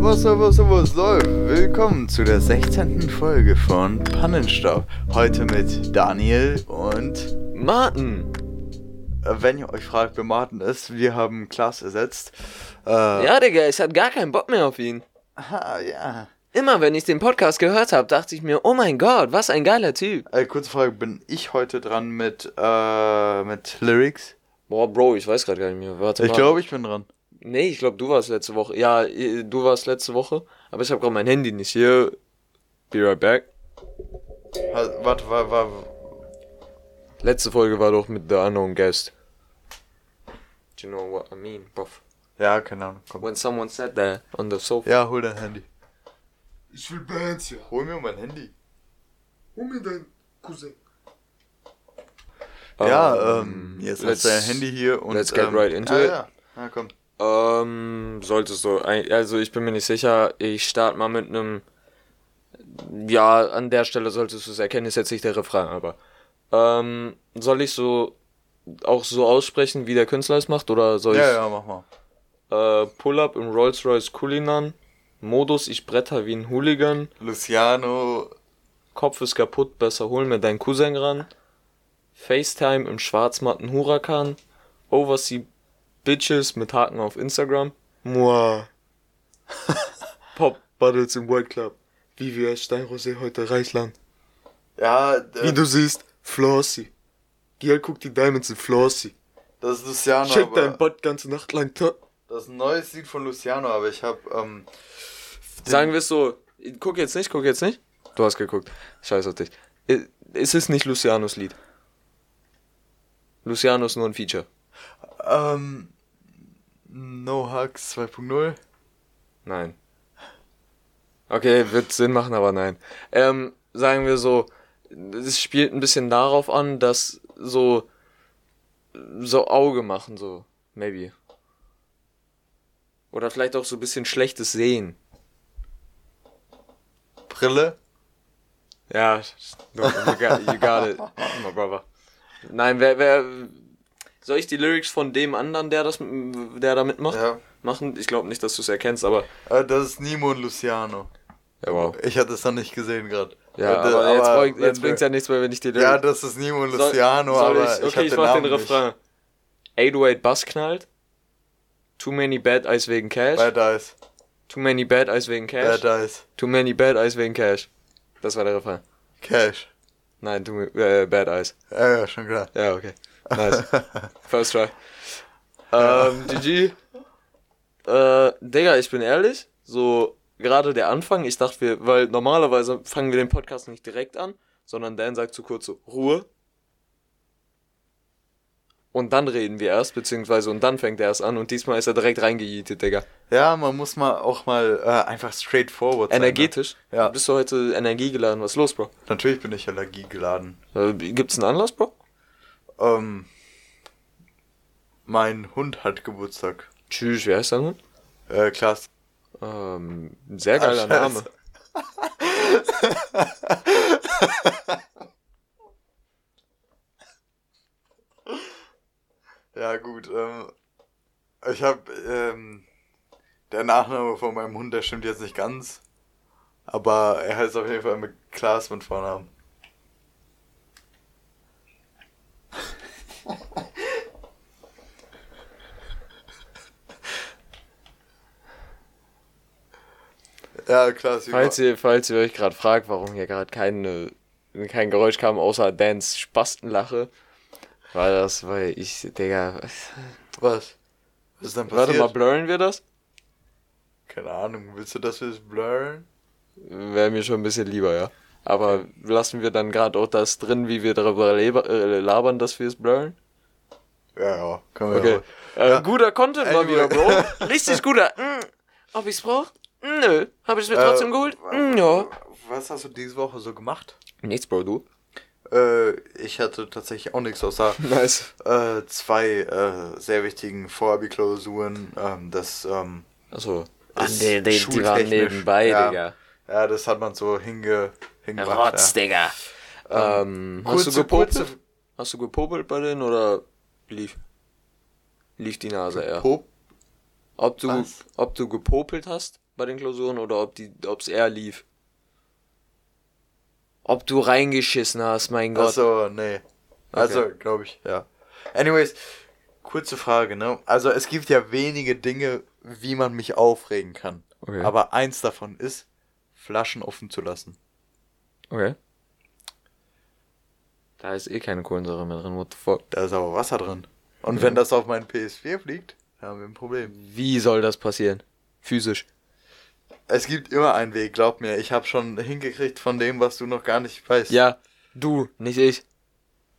Was, was, was läuft? Willkommen zu der 16. Folge von Pannenstaub. Heute mit Daniel und Martin. Äh, wenn ihr euch fragt, wer Martin ist, wir haben Klaas ersetzt. Äh, Ja, Digga, ich hatte gar keinen Bock mehr auf ihn. aha, ja. Immer wenn ich den Podcast gehört habe, dachte ich mir, oh mein Gott, was ein geiler Typ. Äh, kurze Frage, bin ich heute dran mit, äh, mit Lyrics? Boah, Bro, ich weiß gerade gar nicht mehr. Warte Ich glaube, ich bin dran. Nee, ich glaube, du warst letzte Woche. Ja, äh, du warst letzte Woche. Aber ich habe gerade mein Handy nicht hier. Be right back. Warte, war, war, Letzte Folge war doch mit The Unknown Guest. Do you know what I mean, bruv? ja, keine Ahnung, komm. When someone said that on the sofa. Ja, hol dein Handy. Ich will Bands hier. Hol mir mein Handy. Hol mir dein Cousin. Ja, ähm, jetzt let's- hast du dein Handy hier und. let's get ähm, right into ja, it. Ja, ja, komm. Ähm, solltest du. Also ich bin mir nicht sicher. Ich starte mal mit einem. Ja, an der Stelle solltest du es erkennen, ist jetzt nicht der Refrain, aber. Ähm, soll ich so auch so aussprechen, wie der Künstler es macht? Oder soll Ja, ich ja, mach mal. äh, Pull-up im Rolls-Royce Kulinan? Modus, ich bretter wie ein Hooligan. Luciano. Kopf ist kaputt, besser hol mir deinen Cousin ran. FaceTime im schwarzmatten Huracan. Oversea Bitches mit Haken auf Instagram. Mua. Pop Buttles im White Club. Vivian Steinrosé heute Reichland. Ja, äh, Wie du siehst, Flossy. Giel guckt die Diamonds in Flossy. das ist Luciano. Check dein Butt ganze Nacht lang. Das ist ein neues Lied von Luciano, aber ich hab, ähm. Sagen wir es so. Guck jetzt nicht, guck jetzt nicht. Du hast geguckt. Scheiß auf dich. Es ist nicht Lucianos Lied. Luciano ist nur ein Feature. Ähm. No Hugs 2.0. Nein. Okay, wird Sinn machen, aber nein. Ähm, sagen wir so, es spielt ein bisschen darauf an, dass so so Auge machen, so, maybe. Oder vielleicht auch so ein bisschen schlechtes Sehen. Brille. Ja, no, you, got, you got it, my brother. Nein, wer, wer, soll ich die Lyrics von dem anderen, der das, der da mitmacht, Ja. machen? Ich glaube nicht, dass du es erkennst, aber, Äh, das ist Nimo und Luciano. ja, wow. Ich hatte es noch nicht gesehen gerade. Ja, aber, jetzt, bringt- wenn jetzt du- bringt's ja nichts mehr, wenn ich die Ja, das ist Nimo und Soll- Luciano, soll aber ich, ich, okay, ich, den mach Namen den Refrain. 808 Bass knallt. Too many bad eyes wegen Cash. Bad Eyes. Too many bad eyes wegen Cash. Bad Eyes. Too many bad eyes wegen Cash. Das war der Refrain. Cash. Nein, too, äh, bad eyes. Ja, ja, schon klar. Ja, okay. Nice. First try. Ähm, GG. Äh, Digga, ich bin ehrlich, so gerade der Anfang, ich dachte wir, weil normalerweise fangen wir den Podcast nicht direkt an, sondern Dan sagt zu kurz so, Ruhe. Und dann reden wir erst, beziehungsweise und dann fängt er erst an und diesmal ist er direkt reingejietet, Digga. Ja, man muss mal auch mal äh, einfach straightforward sein. Energetisch? Ne? Ja. Bist du heute energiegeladen? Was ist los, Bro? Natürlich bin ich allergiegeladen. Äh, gibt's einen Anlass, Bro? Ähm, mein Hund hat Geburtstag. Tschüss, wie heißt dein Hund? Äh, Klaas. Ähm, sehr geiler Ah, scheiße. Name. Ja, gut. Ähm, ich hab, ähm, der Nachname von meinem Hund, der stimmt jetzt nicht ganz. Aber er heißt auf jeden Fall mit Klaas mit Vornamen. ja, wie Falls ihr, falls ihr euch gerade fragt, warum hier gerade keine, kein Geräusch kam, außer Dans Spastenlache, war das, weil ich, Digga, Was? Was ist denn warte passiert? mal, blurren wir das? Keine Ahnung, willst du das jetzt blurren? Wäre mir schon ein bisschen lieber, ja. Aber lassen wir dann gerade auch das drin, wie wir darüber äh, labern, dass wir es blurren? Ja, ja, können wir Okay. ja. Äh, Ja. Guter Content mal wieder, Bro. Richtig guter. Mm. Ob ich's brauch? Nö. Hab ich's mir trotzdem Äh, geholt? Mm, ja. Was hast du diese Woche so gemacht? Nichts, Bro, du? Äh, ich hatte tatsächlich auch nichts außer Nice. äh, zwei äh, sehr wichtigen Vorabi-Klausuren. Ähm, das, ähm, Achso. Das die, die, die waren nebenbei, ja. Digga. ja, das hat man so hinge, hingebracht. Rotz. Digga. Ähm, hast kurze- du gepopelt? Hast du gepopelt bei denen oder lief? Lief die Nase eher? Ob du, Was? ob du gepopelt hast bei den Klausuren oder ob die, ob's eher lief. Ob du reingeschissen hast, mein Gott. Achso, nee. Also, glaube ich, ja. Anyways, kurze Frage, ne? Also, es gibt ja wenige Dinge, wie man mich aufregen kann. Okay. Aber eins davon ist, Flaschen offen zu lassen. Okay. Da ist eh keine Kohlensäure mehr drin, what the fuck. Da ist aber Wasser drin. Und Ja. wenn das auf meinen PS4 fliegt, dann haben wir ein Problem. Wie soll das passieren? Physisch. Es gibt immer einen Weg, glaub mir. Ich habe schon hingekriegt von dem, was du noch gar nicht weißt. Ja, du, nicht ich.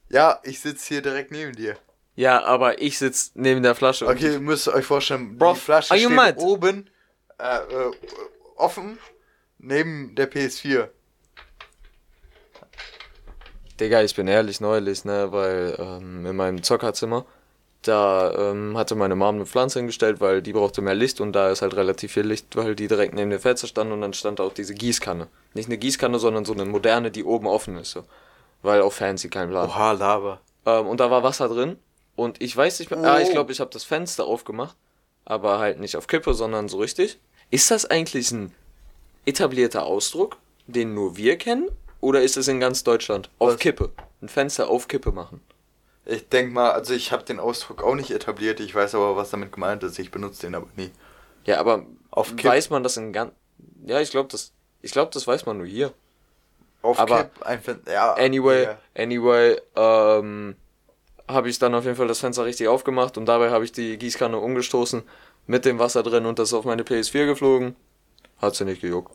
Ja, ich sitze hier direkt neben dir. Ja, aber ich sitz neben der Flasche. Okay, ihr müsst euch vorstellen, Bro, die Flasche steht mad? oben äh, äh, offen neben der PS4. Digga, ich bin ehrlich neulich, ne, weil ähm, in meinem Zockerzimmer, da ähm, hatte meine Mom eine Pflanze hingestellt, weil die brauchte mehr Licht und da ist halt relativ viel Licht, weil die direkt neben dem Fenster stand und dann stand auch diese Gießkanne. Nicht eine Gießkanne, sondern so eine moderne, die oben offen ist, so. Weil auch fancy, kein Plan. Oha, Lava. Ähm, und da war Wasser drin und ich weiß nicht mehr, Oh. ah, ich glaube, ich habe das Fenster aufgemacht, aber halt nicht auf Kippe, sondern so richtig. Ist das eigentlich ein etablierter Ausdruck, den nur wir kennen? Oder ist es in ganz Deutschland? Auf Was? Kippe. Ein Fenster auf Kippe machen. Ich denk mal, also ich habe den Ausdruck auch nicht etabliert, ich weiß aber, was damit gemeint ist. Ich benutze den aber nie. Ja, aber Auf Kipp. weiß man das in ganz. Ja, ich glaube, das. Ich glaube, das weiß man nur hier. Auf Aber- Kipp, ein Fen ja. Anyway, ja. anyway, ähm, habe ich dann auf jeden Fall das Fenster richtig aufgemacht und dabei habe ich die Gießkanne umgestoßen mit dem Wasser drin und das ist auf meine PS4 geflogen. Hat sie nicht gejuckt.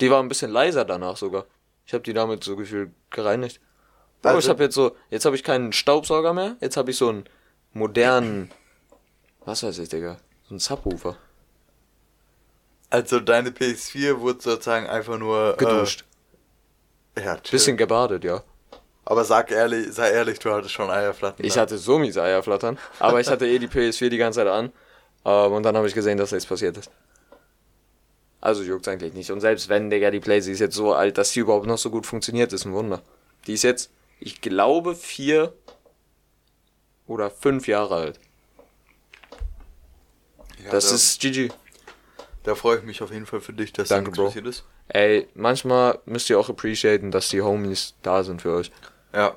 Die war ein bisschen leiser danach sogar. Ich habe die damit so gefühlt gereinigt. Aber Also- ich habe jetzt so, jetzt habe ich keinen Staubsauger mehr, jetzt habe ich so einen modernen, was weiß ich, Digga, so einen Subwoofer. Also deine PS4 wurde sozusagen einfach nur Geduscht. Äh, ja, chill. Bisschen gebadet, ja. Aber sag ehrlich, sei ehrlich, du hattest schon Eierflatten. Ich hatte so miese Eierflattern, aber ich hatte eh die PS4 die ganze Zeit an. Ähm, und dann habe ich gesehen, dass nichts passiert ist. Also juckt's eigentlich nicht. Und selbst wenn, Digga, die Playsee ist jetzt so alt, dass sie überhaupt noch so gut funktioniert, ist ein Wunder. Die ist jetzt, ich glaube, vier oder fünf Jahre alt. Ja, Das da, ist GG. Da freue ich mich auf jeden Fall für dich, dass Danke, das passiert ist. Ey, manchmal müsst ihr auch appreciaten, dass die Homies da sind für euch. Ja.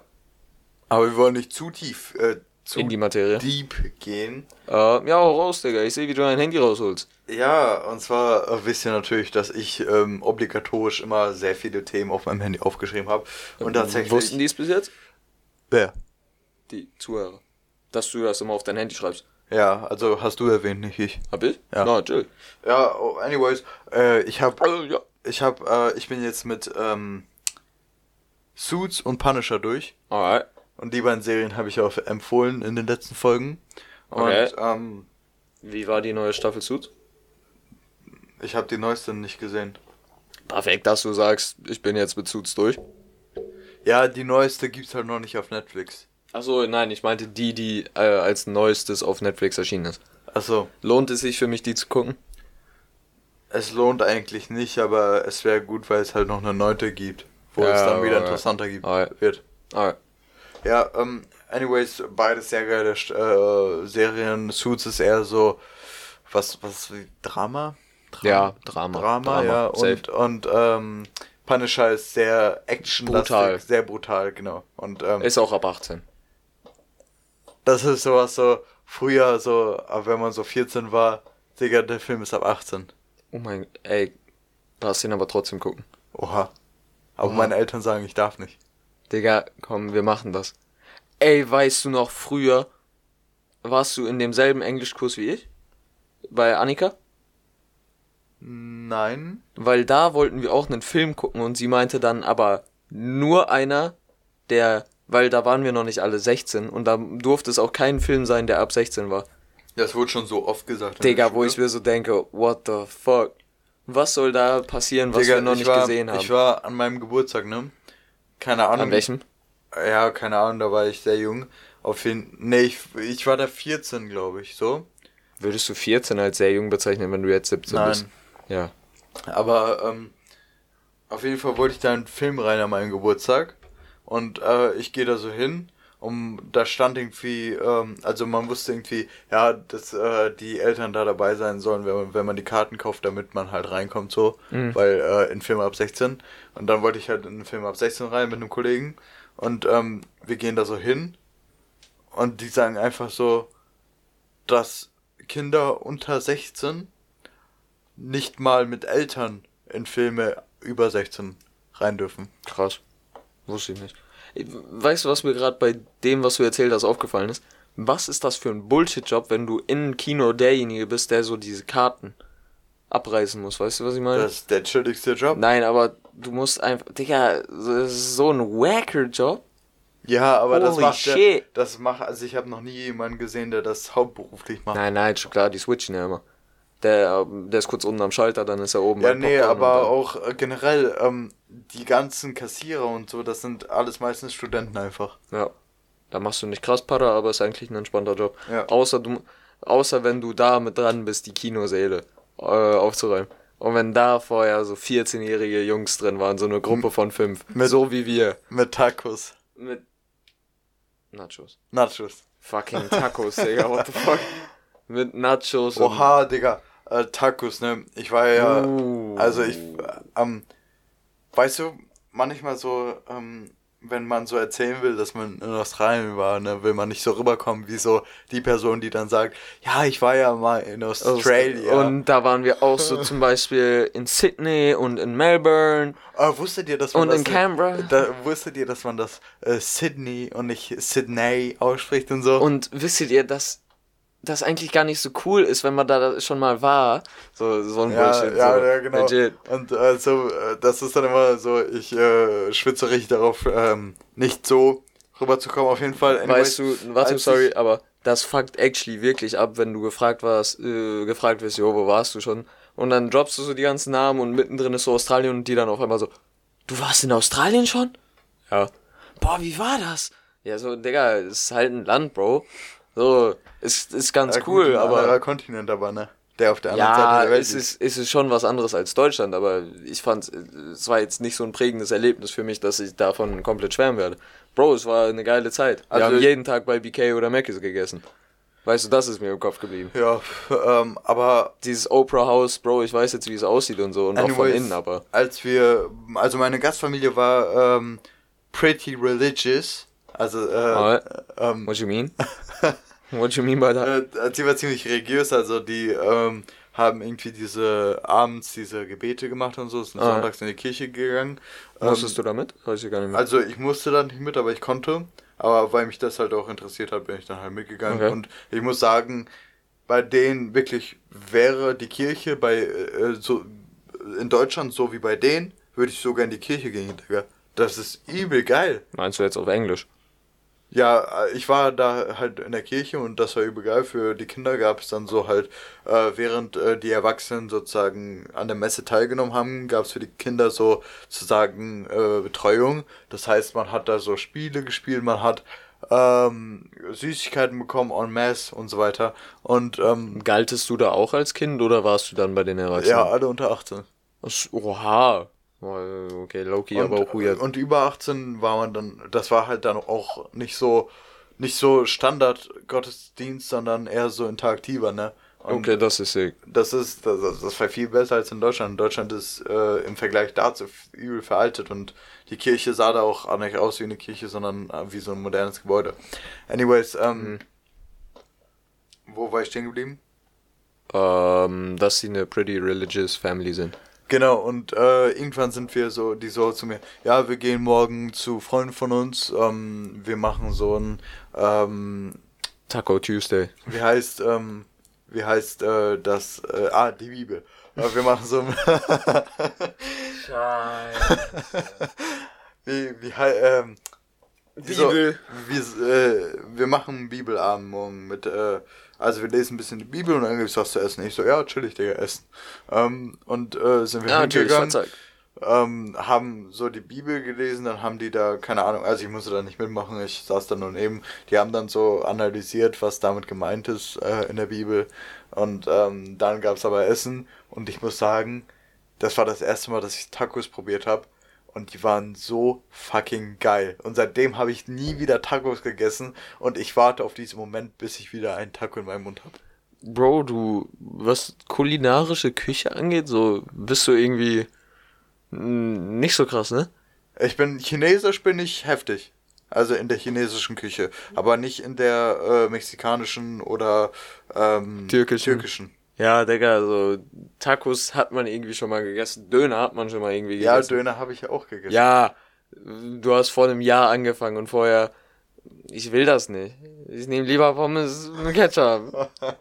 Aber wir wollen nicht zu tief, äh, zu In die Materie. deep gehen. Äh, ja, hau raus, Digga. Ich sehe, wie du dein Handy rausholst. Ja, und zwar äh, wisst ihr natürlich, dass ich ähm, obligatorisch immer sehr viele Themen auf meinem Handy aufgeschrieben habe. Und tatsächlich. Wussten die es bis jetzt? Wer? Die Zuhörer. Dass du das immer auf dein Handy schreibst. Ja, also hast du erwähnt, nicht ich. Hab ich? Ja. Na, chill. Ja, oh, anyways, äh, ich habe Also, ja. ich habe äh, ich bin jetzt mit ähm, Suits und Punisher durch. Alright. Und die beiden Serien habe ich auch empfohlen in den letzten Folgen. Und Okay. ähm, Wie war die neue Staffel Suits? ich habe die neueste nicht gesehen. Perfekt, dass du sagst, ich bin jetzt mit Suits durch. Ja, die neueste gibt's halt noch nicht auf Netflix. Achso, nein, ich meinte die, die äh, als neuestes auf Netflix erschienen ist. Also, Lohnt es sich für mich, die zu gucken? es lohnt eigentlich nicht, aber es wäre gut, weil es halt noch eine neunte gibt, wo Ja, es dann wieder interessanter gibt, Alright. wird. Alright. Ja, ähm, anyways, beide sehr geile äh, Serien. Suits ist eher so, was, was, wie Drama? Dra Ja, Drama. Drama, Drama, ja. Und, und, ähm, Punisher ist sehr actionlastig, Brutal. sehr brutal, genau. Und, ähm, Ist auch ab 18. das ist sowas so, früher so, aber wenn man so 14 war, Digga, der Film ist ab 18. Oh mein, ey, lass ihn aber trotzdem gucken. Oha. Aber Oha. meine Eltern sagen, ich darf nicht. Digga, komm, wir machen das. Ey, weißt du noch, früher warst du in demselben Englischkurs wie ich? Bei Annika? Nein. Weil da wollten wir auch einen Film gucken und sie meinte dann aber nur einer, der, weil da waren wir noch nicht alle 16 und da durfte es auch kein Film sein, der ab 16 war. Das wurde schon so oft gesagt. Digga, wo ich mir so denke, what the fuck? Was soll da passieren, was Digga, wir noch ich nicht war, gesehen haben? Ich war an meinem Geburtstag, ne? Keine Ahnung. An welchem? Ja, keine Ahnung, da war ich sehr jung. Auf jeden Nee, ich, ich war da 14, glaube ich, so. Würdest du 14 als sehr jung bezeichnen, wenn du jetzt 17 Nein. bist? Ja. Aber ähm, auf jeden Fall wollte ich da einen Film rein an meinem Geburtstag. Und äh, ich gehe da so hin um da stand irgendwie, ähm, also man wusste irgendwie, ja, dass äh, die Eltern da dabei sein sollen, wenn man, wenn man die Karten kauft, damit man halt reinkommt, so, Mhm. weil äh, in Film ab 16. Und dann wollte ich halt in den Film ab 16 rein mit einem Kollegen und ähm, wir gehen da so hin und die sagen einfach so, dass Kinder unter 16 nicht mal mit Eltern in Filme über 16 rein dürfen. Krass. Wusste ich nicht. Weißt du, was mir gerade bei dem, was du erzählt hast, aufgefallen ist? Was ist das für ein Bullshit-Job, wenn du in einem Kino derjenige bist, der so diese Karten abreißen muss? Weißt du, was ich meine? Das ist der chilligste Job. Nein, aber du musst einfach. Digga, das ist so ein wacker Job. Ja, aber das Holy macht der, das macht, also ich habe noch nie jemanden gesehen, der das hauptberuflich macht. Nein, nein, schon klar, die switchen ja immer. Der, ähm, der ist kurz unten am Schalter, dann ist er oben. Ja, nee, aber auch äh, generell, ähm, die ganzen Kassierer und so, das sind alles meistens Studenten einfach. Ja. Da machst du nicht krass Para, aber ist eigentlich ein entspannter Job. Ja. Außer du, außer wenn du da mit dran bist, die Kinosäle äh, aufzuräumen. Und wenn da vorher so 14-jährige Jungs drin waren, so eine Gruppe von fünf. Mit- so wie wir. Mit Tacos. Mit Nachos. Nachos. Fucking Tacos, Digga, what the fuck? Mit Nachos und Oha, Digga. Äh, Tacos, ne? Ich war ja, Uh. also ich, äh, ähm, weißt du, manchmal so, ähm, wenn man so erzählen will, dass man in Australien war, ne, will man nicht so rüberkommen wie so die Person, die dann sagt, ja, ich war ja mal in Australia. Und da waren wir auch so zum Beispiel in Sydney und in Melbourne. Aber wusstet ihr, dass man Und das in Canberra? Da, wusstet ihr, dass man das äh, Sydney und nicht Sydney ausspricht und so? Und wisstet ihr, dass das eigentlich gar nicht so cool ist, wenn man da schon mal war? So, so ein ja, Bullshit. ja, so. ja, genau. Legit. Und so, äh, das ist dann immer so, ich äh, schwitze richtig darauf, ähm, nicht so rüberzukommen. Auf jeden Fall. Weißt du, warte, sorry, aber das fuckt actually wirklich ab, wenn du gefragt warst, äh, gefragt wirst, jo, wo warst du schon? Und dann droppst du so die ganzen Namen und mittendrin ist so Australien und die dann auf einmal so, du warst in Australien schon? Ja. Boah, wie war das? Ja, so, Digga, ist halt ein Land, Bro. So, ist, ist ganz Ja, gut, cool, ein anderer aber. Kontinent aber, ne? Der auf der anderen Ja, Seite der Welt es ist, es ist schon was anderes als Deutschland, aber ich fand, es war jetzt nicht so ein prägendes Erlebnis für mich, dass ich davon komplett schwärmen werde. Bro, es war eine geile Zeit. Wir Also- haben jeden Tag bei BK oder Mc's gegessen. Weißt du, das ist mir im Kopf geblieben. Ja, ähm, aber Dieses Oprah House, Bro, ich weiß jetzt, wie es aussieht und so und auch von anyways, innen, aber. als wir, also meine Gastfamilie war ähm, pretty religious. Also, äh, Alright. ähm, What you mean? What you mean by that? äh, sie war ziemlich religiös, also die ähm, haben irgendwie diese abends diese Gebete gemacht und so, sind Ah. sonntags in die Kirche gegangen. Ähm, Musstest du damit? Weiß ich gar nicht mehr. Also ich musste da nicht mit, aber ich konnte. Aber weil mich das halt auch interessiert hat, bin ich dann halt mitgegangen. Okay. Und ich muss sagen, bei denen wirklich wäre die Kirche bei äh, so in Deutschland so wie bei denen, würde ich sogar in die Kirche gehen, Digga. Das ist übel geil. Meinst du jetzt auf Englisch? Ja, äh, ich war da halt in der Kirche und das war übel geil. Für die Kinder gab es dann so halt, äh, während äh, die Erwachsenen sozusagen an der Messe teilgenommen haben, gab es für die Kinder so sozusagen äh, Betreuung. Das heißt, man hat da so Spiele gespielt, man hat ähm, Süßigkeiten bekommen en masse und so weiter. Und ähm, Galtest du da auch als Kind oder warst du dann bei den Erwachsenen? ja, alle unter 18. Ach, Oha. Okay, Loki, aber auch weird. und über 18 war man dann, das war halt dann auch nicht so, nicht so Standard Gottesdienst, sondern eher so interaktiver, ne? Und Okay, das ist sick. das ist, das, das war viel besser als in Deutschland. In Deutschland ist äh, im Vergleich dazu übel veraltet und die Kirche sah da auch nicht aus wie eine Kirche, sondern äh, wie so ein modernes Gebäude. Anyways, ähm, wo war ich stehen geblieben? Ähm, dass sie eine pretty religious family sind. Genau, und äh, irgendwann sind wir so, die so zu mir, ja, wir gehen morgen zu Freunden von uns, ähm, wir machen so ein, ähm, Taco Tuesday. wie heißt, ähm, wie heißt äh, das, äh, ah, die Bibel. Äh, wir machen so ein, wie, wie, hei- ähm, Bibel. So, wir, äh, wir machen Bibelabend morgen mit, äh, also wir lesen ein bisschen die Bibel und dann gibt's was zu essen. Ich so, ja, chillig, Digga, essen. Ähm, und äh, sind wir Ja, hingegangen, ähm, haben so die Bibel gelesen, dann haben die da, keine Ahnung, also ich musste da nicht mitmachen, ich saß da nur neben. Die haben dann so analysiert, was damit gemeint ist äh, in der Bibel. Und ähm, dann gab's aber Essen und ich muss sagen, das war das erste Mal, dass ich Tacos probiert habe. Und die waren so fucking geil. Und seitdem habe ich nie wieder Tacos gegessen. Und ich warte auf diesen Moment, bis ich wieder einen Taco in meinem Mund habe. Bro, du, was kulinarische Küche angeht, so bist du irgendwie nicht so krass, ne? Ich bin chinesisch, bin ich heftig. Also in der chinesischen Küche. Aber nicht in der äh, mexikanischen oder ähm, Türkischen. türkischen. Ja, Digga, also Tacos hat man irgendwie schon mal gegessen, Döner hat man schon mal irgendwie Ja, gegessen. Döner habe ich ja auch gegessen. Ja, du hast vor einem Jahr angefangen und vorher, ich will das nicht. Ich nehme lieber Pommes mit Ketchup.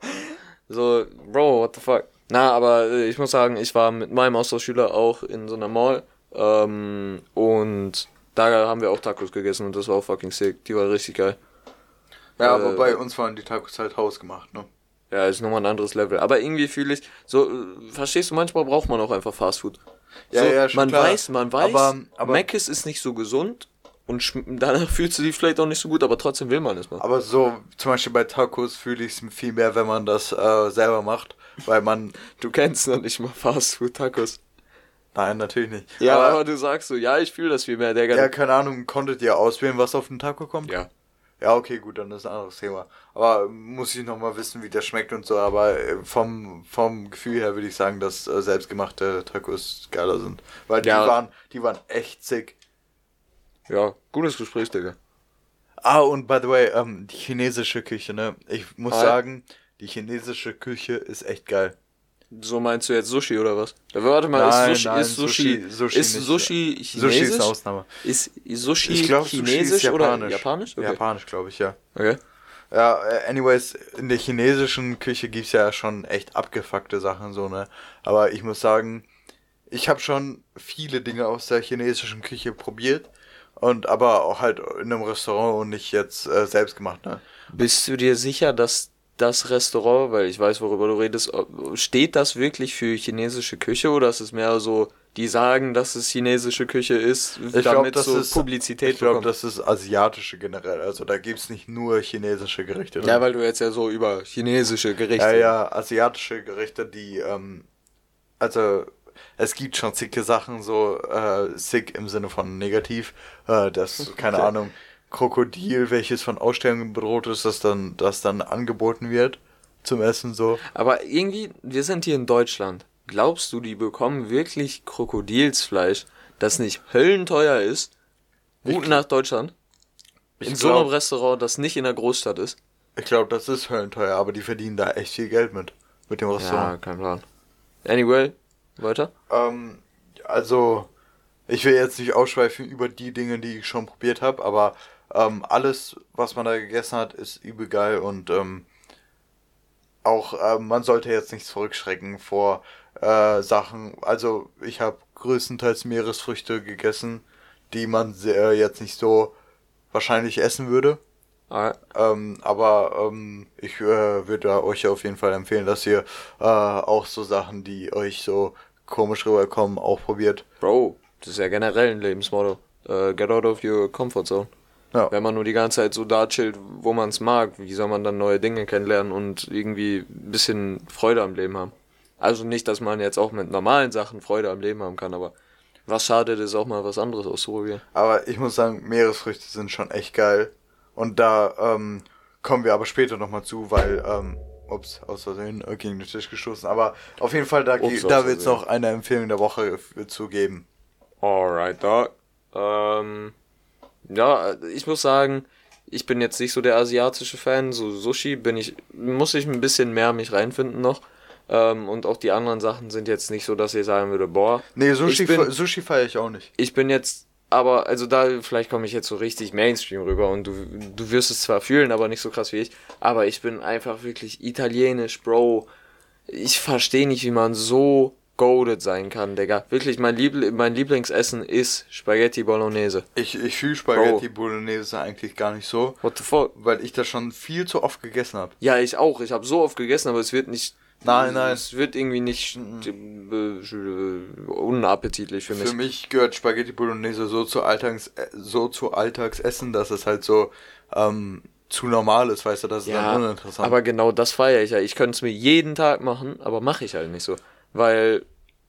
So, Bro, what the fuck. Na, aber äh, ich muss sagen, ich war mit meinem Austauschschüler auch in so einer Mall ähm, und da haben wir auch Tacos gegessen und das war auch fucking sick. Die war richtig geil. Ja, Äh, aber bei uns waren die Tacos halt hausgemacht, ne? Ja, ist nochmal ein anderes Level. Aber irgendwie fühle ich, so, äh, verstehst du, manchmal braucht man auch einfach Fast Food. Ja, so, ja, schon man klar. weiß, man weiß, Aber- aber- Mc's ist nicht so gesund und danach fühlt sie sich vielleicht auch nicht so gut, aber trotzdem will man es mal. Aber so, zum Beispiel bei Tacos fühle ich es viel mehr, wenn man das äh, selber macht. Weil man. Du kennst noch nicht mal Fast Food Tacos. Nein, natürlich nicht. Ja, aber, aber, du sagst so, ja, ich fühle das viel mehr, Digga. ja, keine Ahnung, konntet ihr auswählen, was auf den Taco kommt? ja. Ja, okay, gut, dann ist ein anderes Thema. Aber muss ich nochmal wissen, wie der schmeckt und so. Aber äh, vom, vom Gefühl her würde ich sagen, dass äh, selbstgemachte Tacos geiler sind. Weil die Ja. waren, die waren echt sick. Ja, gutes Gespräch, Digga. Ah, und by the way, ähm, die chinesische Küche, ne? Ich muss Ah. sagen, die chinesische Küche ist echt geil. So meinst du jetzt Sushi oder was? Warte mal, Nein, ist Sushi, nein, ist Sushi, Sushi- Sushi ist nicht. Sushi chinesisch? Sushi ist eine Ausnahme. Ist Sushi Ich Sushi chinesisch ist oder japanisch. japanisch? Okay. Japanisch, glaube ich, ja. okay. Ja, äh, anyways, in der chinesischen Küche gibt's ja schon echt abgefuckte Sachen, so, ne? Aber ich muss sagen, ich habe schon viele Dinge aus der chinesischen Küche probiert. Und aber auch halt in einem Restaurant und nicht jetzt äh, selbst gemacht, ne? Bist du dir sicher, dass das Restaurant, weil ich weiß, worüber du redest, steht das wirklich für chinesische Küche oder ist es mehr so, die sagen, dass es chinesische Küche ist, Ich damit glaube, das so ist Publizität Ich glaube, das ist asiatische generell. Also da gibt's nicht nur chinesische Gerichte. Ja, weil du jetzt ja so über chinesische Gerichte. Ja, ja, asiatische Gerichte, die, ähm, also es gibt schon zicke Sachen, so äh, sick im Sinne von negativ, äh, das, keine Okay. Ahnung, Krokodil, welches von Ausstellungen bedroht ist, das dann, das dann angeboten wird zum Essen so. Aber irgendwie, wir sind hier in Deutschland. Glaubst du, die bekommen wirklich Krokodilsfleisch, das nicht höllenteuer ist, gut nach Deutschland? In so einem glaub- Restaurant, das nicht in der Großstadt ist? Ich glaube, das ist höllenteuer, aber die verdienen da echt viel Geld mit, mit dem Ja, Restaurant. kein Plan. Anyway, weiter? Ähm, also, ich will jetzt nicht ausschweifen über die Dinge, die ich schon probiert habe, aber ähm, alles, was man da gegessen hat, ist übel geil und ähm, auch ähm, man sollte jetzt nicht zurückschrecken vor äh, Sachen. Also, ich habe größtenteils Meeresfrüchte gegessen, die man sehr, jetzt nicht so wahrscheinlich essen würde. Ähm, aber ähm, ich äh, würde euch auf jeden Fall empfehlen, dass ihr äh, auch so Sachen, die euch so komisch rüberkommen, auch probiert. Bro, das ist ja generell ein Lebensmotto. Äh, get out of your comfort zone. Ja. Wenn man nur die ganze Zeit so da chillt, wo man es mag, wie soll man dann neue Dinge kennenlernen und irgendwie ein bisschen Freude am Leben haben? Also nicht, dass man jetzt auch mit normalen Sachen Freude am Leben haben kann, aber was schadet es auch mal was anderes auszuprobieren? Aber ich muss sagen, Meeresfrüchte sind schon echt geil. Und da ähm, kommen wir aber später nochmal zu, weil, ähm, ups, aus Versehen äh, gegen den Tisch gestoßen. Aber auf jeden Fall, da, Ups, da wird es noch eine Empfehlung der Woche zu geben. Alright, dog. Ähm, ja, ich muss sagen, ich bin jetzt nicht so der asiatische Fan. So Sushi bin ich, muss ich ein bisschen mehr mich reinfinden noch. Ähm, und auch die anderen Sachen sind jetzt nicht so, dass ich sagen würde, boah. Nee, Sushi, bin, Sushi feiere ich auch nicht. ich bin jetzt, aber, also da, vielleicht komme ich jetzt so richtig Mainstream rüber und du, du wirst es zwar fühlen, aber nicht so krass wie ich. Aber ich bin einfach wirklich italienisch, Bro. Ich verstehe nicht, wie man so goaded sein kann, Digga. Wirklich, mein, Liebl mein Lieblingsessen ist Spaghetti Bolognese. Ich, ich fühle Spaghetti Bolognese eigentlich gar nicht so, What the fuck? weil ich das schon viel zu oft gegessen habe. Ja, ich auch. Ich habe so oft gegessen, aber es wird nicht. Nein, nein. Es wird irgendwie nicht äh, unappetitlich für mich. Für mich gehört Spaghetti Bolognese so zu, Alltags, äh, so zu Alltagsessen, dass es halt so ähm, zu normal ist, weißt du, das ist Ja, dann uninteressant. aber genau das feiere ich ja. Ich könnte es mir jeden Tag machen, aber mache ich halt nicht so. Weil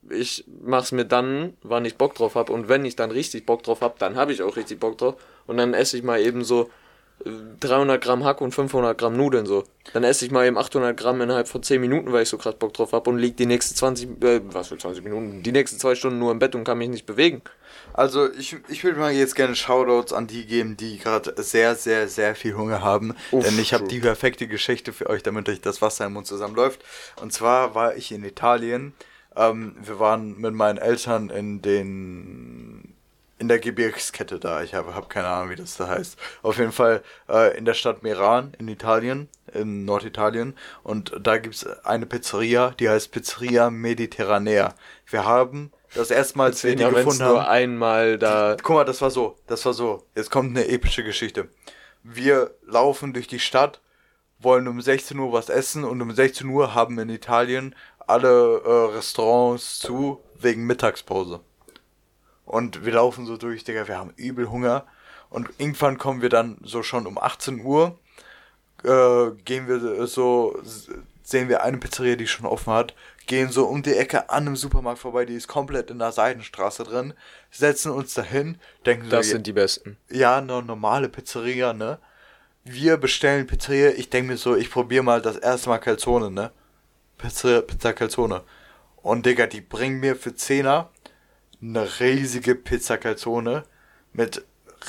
ich mach's mir dann, wann ich Bock drauf hab und wenn ich dann richtig Bock drauf hab, dann habe ich auch richtig Bock drauf und dann esse ich mal eben so äh, 300 Gramm Hack und 500 Gramm Nudeln so. Dann esse ich mal eben 800 Gramm innerhalb von 10 Minuten, weil ich so krass Bock drauf hab und lieg die nächsten 20, äh, was für 20 Minuten, die nächsten zwei Stunden nur im Bett und kann mich nicht bewegen. Also ich, ich würde mal jetzt gerne Shoutouts an die geben, die gerade sehr, sehr, sehr viel Hunger haben. Uff, denn ich habe die perfekte Geschichte für euch, damit euch das Wasser im Mund zusammenläuft. Und zwar war ich in Italien. Ähm, wir waren mit meinen Eltern in den in der Gebirgskette da. Ich habe hab keine Ahnung, wie das da heißt. Auf jeden Fall äh, in der Stadt Meran in Italien, in Norditalien. Und da gibt's eine Pizzeria, die heißt Pizzeria Mediterranea. Wir haben das erste Mal, als wir die gefunden haben. nur einmal da. Guck mal, das war so, das war so. Jetzt kommt eine epische Geschichte. Wir laufen durch die Stadt, wollen um 16 Uhr was essen und um 16 Uhr haben in Italien alle äh, Restaurants zu wegen Mittagspause. Und wir laufen so durch, Digga, wir haben übel Hunger. Und irgendwann kommen wir dann so schon um 18 Uhr, äh, gehen wir so, sehen wir eine Pizzeria, die schon offen hat, gehen so um die Ecke an einem Supermarkt vorbei, die ist komplett in der Seitenstraße drin, setzen uns dahin, denken Das so, sind die besten. ja, eine normale Pizzeria, ne? Wir bestellen Pizzeria, ich denke mir so, ich probiere mal das erste Mal Calzone, ne? Pizza, Pizza Calzone. Und Digga, die bringen mir für Zehner eine riesige Pizza Calzone mit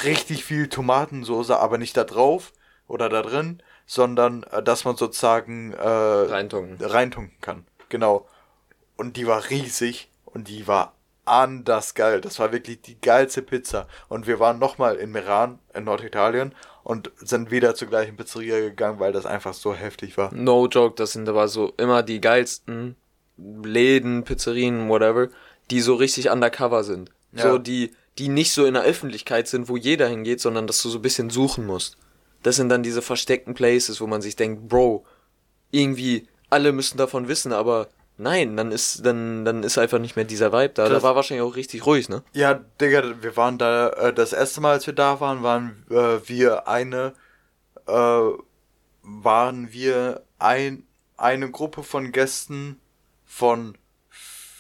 richtig viel Tomatensoße, aber nicht da drauf oder da drin, sondern äh, dass man sozusagen äh, Reintunken. reintunken kann. Genau. Und die war riesig und die war anders geil. Das war wirklich die geilste Pizza. Und wir waren nochmal in Meran, in Norditalien, und sind wieder zur gleichen Pizzeria gegangen, weil das einfach so heftig war. No joke, das sind aber so immer die geilsten Läden, Pizzerien, whatever, die so richtig undercover sind. Ja. So die, die nicht so in der Öffentlichkeit sind, wo jeder hingeht, sondern dass du so ein bisschen suchen musst. Das sind dann diese versteckten Places, wo man sich denkt, Bro, irgendwie alle müssen davon wissen, aber nein, dann ist dann dann ist einfach nicht mehr dieser Vibe da. Da Das- war wahrscheinlich auch richtig ruhig, ne? Ja, Digga, wir waren da, äh, das erste Mal, als wir da waren, waren äh, wir eine, äh, waren wir ein, eine Gruppe von Gästen von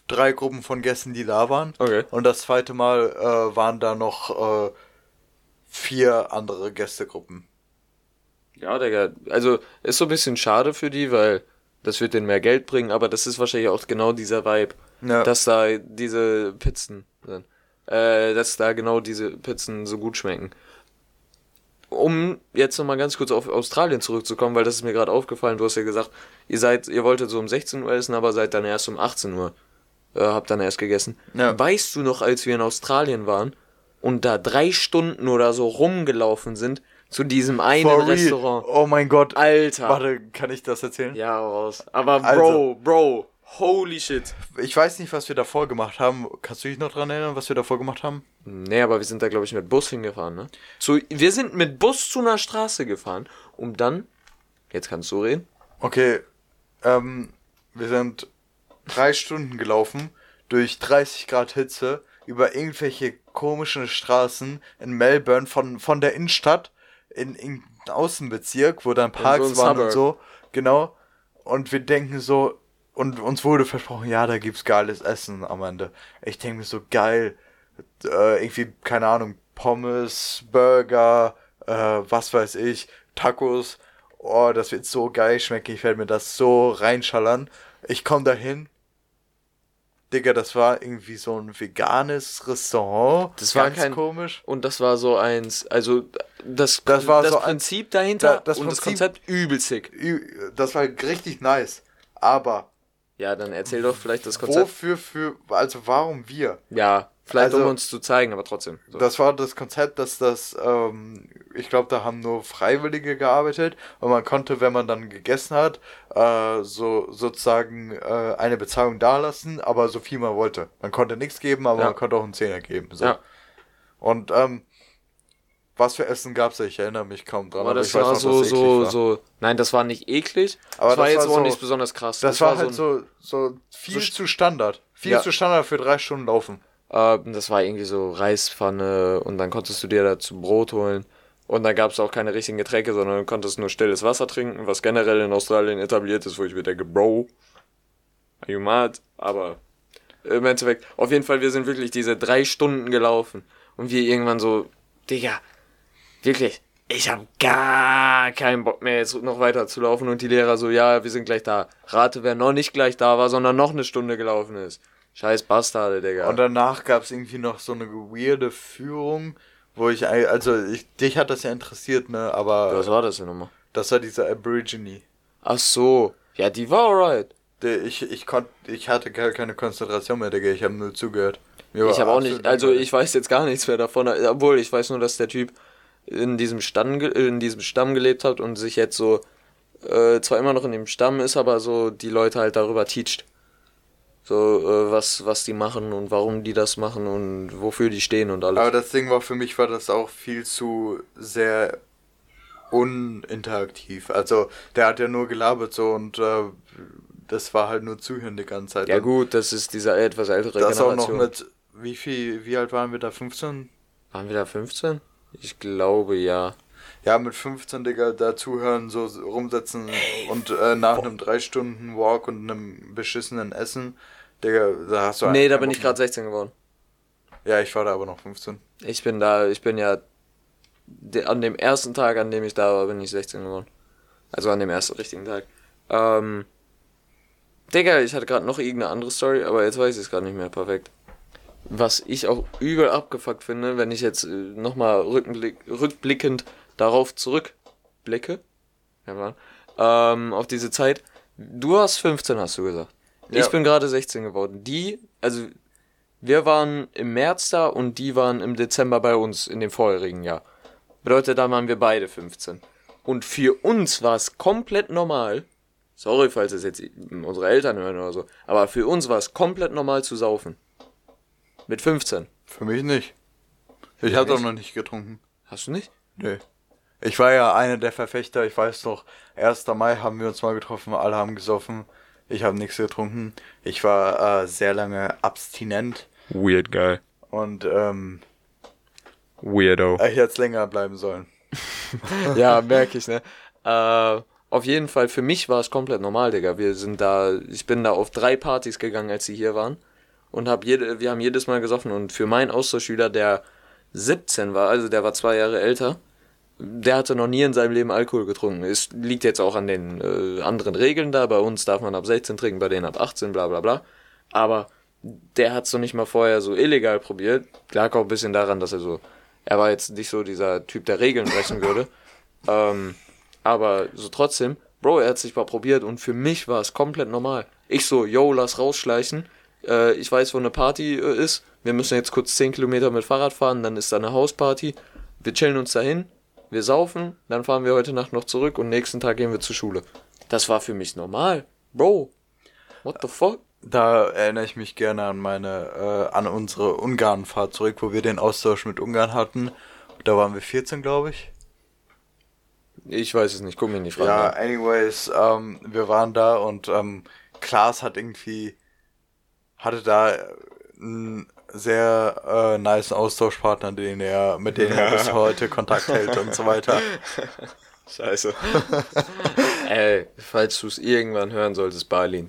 drei Gruppen von Gästen, die da waren. Okay. Und das zweite Mal äh, waren da noch äh, vier andere Gästegruppen. Ja, Digga, also ist so ein bisschen schade für die, weil das wird denen mehr Geld bringen, aber das ist wahrscheinlich auch genau dieser Vibe, Ja. dass da diese Pizzen sind. Äh, dass da genau diese Pizzen so gut schmecken. Um jetzt nochmal ganz kurz auf Australien zurückzukommen, weil das ist mir gerade aufgefallen, du hast ja gesagt, ihr seid, ihr wolltet so um 16 Uhr essen, aber seid dann erst um 18 Uhr. Äh, habt dann erst gegessen. Ja. Weißt du noch, als wir in Australien waren und da drei Stunden oder so rumgelaufen sind zu diesem einen For real. Restaurant? Oh mein Gott. Alter. Warte, kann ich das erzählen? Ja, raus. Aber Bro, Also. Bro, holy shit. Ich weiß nicht, was wir davor gemacht haben. Kannst du dich noch dran erinnern, was wir davor gemacht haben? Nee, aber wir sind da, glaube ich, mit Bus hingefahren, ne? Zu, wir sind mit Bus zu einer Straße gefahren, um dann. Jetzt kannst du reden. Okay, ähm, wir sind drei Stunden gelaufen durch 30 Grad Hitze über irgendwelche komischen Straßen in Melbourne von, von der Innenstadt in irgendeinen Außenbezirk, wo dann Parks so waren und Suburb. so. Genau. Und wir denken so, und uns wurde versprochen, ja, da gibt's geiles Essen am Ende. Ich denke mir so, geil. Äh, irgendwie, keine Ahnung, Pommes, Burger, äh, was weiß ich, Tacos. Oh, das wird so geil schmecken. Ich werde mir das so reinschallern. Ich komme dahin. Digga, das war irgendwie so ein veganes Restaurant. Das war Ganz kein- komisch. Und das war so eins, also das, Das war so ein- Prinzip dahinter Da- das und das Prinzip- Konzept übel sick. Das war richtig nice. Aber Ja, dann erzähl doch vielleicht das Konzept. wofür, für, also warum wir? Ja, vielleicht um Also- uns zu zeigen, aber trotzdem. So. Das war das Konzept, dass das, ähm, ich glaube, da haben nur Freiwillige gearbeitet und man konnte, wenn man dann gegessen hat, äh, so sozusagen äh, eine Bezahlung dalassen, aber so viel man wollte. Man konnte nichts geben, aber Ja. man konnte auch einen Zehner geben. So. Ja. Und ähm, was für Essen gab's? Ich erinnere mich kaum dran. aber das ich weiß war noch, so, dass es so, war. so. Nein, das war nicht eklig. Aber das war das jetzt war auch so- nicht besonders krass. Das, war halt so. ein- so, viel zu Standard. Viel Ja. zu Standard für drei Stunden laufen. Äh, das war irgendwie so Reispfanne und dann konntest du dir dazu Brot holen. Und dann gab es auch keine richtigen Getränke, sondern du konntest nur stilles Wasser trinken, was generell in Australien etabliert ist, wo ich mir denke, Bro, are you mad? Aber Im Endeffekt. Auf jeden Fall, wir sind wirklich diese drei Stunden gelaufen. Und wir irgendwann so, Digga, wirklich, ich habe gar keinen Bock mehr jetzt noch weiter zu laufen. Und die Lehrer so, ja, wir sind gleich da. Rate, wer noch nicht gleich da war, sondern noch eine Stunde gelaufen ist. Scheiß Bastarde, Digga. Und danach gab es irgendwie noch so eine weirde Führung, wo ich, also ich, dich hat das ja interessiert, ne, aber Was war das denn nochmal? das war dieser Aborigine. Ach so. Ja, die war alright. Ich, ich konnte, ich hatte gar keine Konzentration mehr, Digga, ich habe nur zugehört. Mir Ich habe auch nicht, also ich weiß jetzt gar nichts mehr davon, obwohl ich weiß nur, dass der Typ in diesem Stamm, in diesem Stamm gelebt hat und sich jetzt so äh, zwar immer noch in dem Stamm ist, aber so die Leute halt darüber teacht. So, äh, was, was die machen und warum die das machen und wofür die stehen und alles. Aber das Ding war für mich war das auch viel zu sehr uninteraktiv. Also der hat ja nur gelabert so und äh, das war halt nur zuhören die ganze Zeit. ja Und gut, das ist dieser etwas ältere Das auch noch Generation. mit, wie viel, wie alt waren wir da? 15? Waren wir da 15? Ich glaube ja. Ja, mit 15, Digga, da zuhören, so rumsetzen und äh, nach einem 3 Stunden Walk und einem beschissenen Essen, Digga, da hast du Nee, da bin Bock ich gerade 16 geworden. Ja, ich war da aber noch 15. Ich bin da, ich bin ja an dem ersten Tag, an dem ich da war, bin ich 16 geworden. Also an dem ersten richtigen Tag. Ähm, Digga, ich hatte gerade noch irgendeine andere Story, aber jetzt weiß ich es gerade nicht mehr perfekt. Was ich auch übel abgefuckt finde, wenn ich jetzt äh, nochmal rückblick, rückblickend darauf zurückblicke, ja, Mann, ähm, auf diese Zeit. Du hast 15, hast du gesagt. Ja. Ich bin gerade 16 geworden. Die, also wir waren im März da und die waren im Dezember bei uns in dem vorherigen Jahr. Bedeutet, da waren wir beide 15. Und für uns war es komplett normal. Sorry, falls es jetzt unsere Eltern hören oder so. Aber für uns war es komplett normal zu saufen. Mit 15. Für mich nicht. Ich habe doch noch nicht getrunken. Hast du nicht? Nö. Ich war ja einer der Verfechter, ich weiß noch, 1. Mai haben wir uns mal getroffen, alle haben gesoffen. Ich habe nichts getrunken. Ich war äh, sehr lange abstinent Weird guy. und ähm, Weirdo. ich hätte länger bleiben sollen. ja, merke ich, ne? Äh, auf jeden Fall, für mich war es komplett normal, Digga. Wir sind da, ich bin da auf drei Partys gegangen, als sie hier waren. Und hab jede, wir haben jedes Mal gesoffen. Und für meinen Austauschschüler, der 17 war, also der war zwei Jahre älter, der hatte noch nie in seinem Leben Alkohol getrunken. Es liegt jetzt auch an den äh, anderen Regeln da. Bei uns darf man ab 16 trinken, bei denen ab 18, bla bla bla. Aber der hat's noch nicht mal vorher so illegal probiert. Lag auch ein bisschen daran, dass er so, er war jetzt nicht so dieser Typ, der Regeln brechen würde. Ähm, aber so trotzdem, Bro, er hat sich mal probiert und für mich war es komplett normal. Ich so, yo, lass rausschleichen. Äh, ich weiß, wo eine Party äh, ist. Wir müssen jetzt kurz 10 Kilometer mit Fahrrad fahren, dann ist da eine Hausparty. Wir chillen uns dahin, wir saufen, dann fahren wir heute Nacht noch zurück und nächsten Tag gehen wir zur Schule. Das war für mich normal. Bro, what the fuck? Da erinnere ich mich gerne an meine, äh, an unsere Ungarnfahrt zurück, wo wir den Austausch mit Ungarn hatten. Da waren wir 14, glaube ich. Ich weiß es nicht, guck mich nicht fragen. Ja, an. anyways, ähm, wir waren da und ähm, Klaas hat irgendwie, hatte da einen sehr äh, nice Austauschpartner, den er, mit dem er bis heute Kontakt hält und so weiter. Scheiße. Ey, falls du es irgendwann hören solltest, Barlin.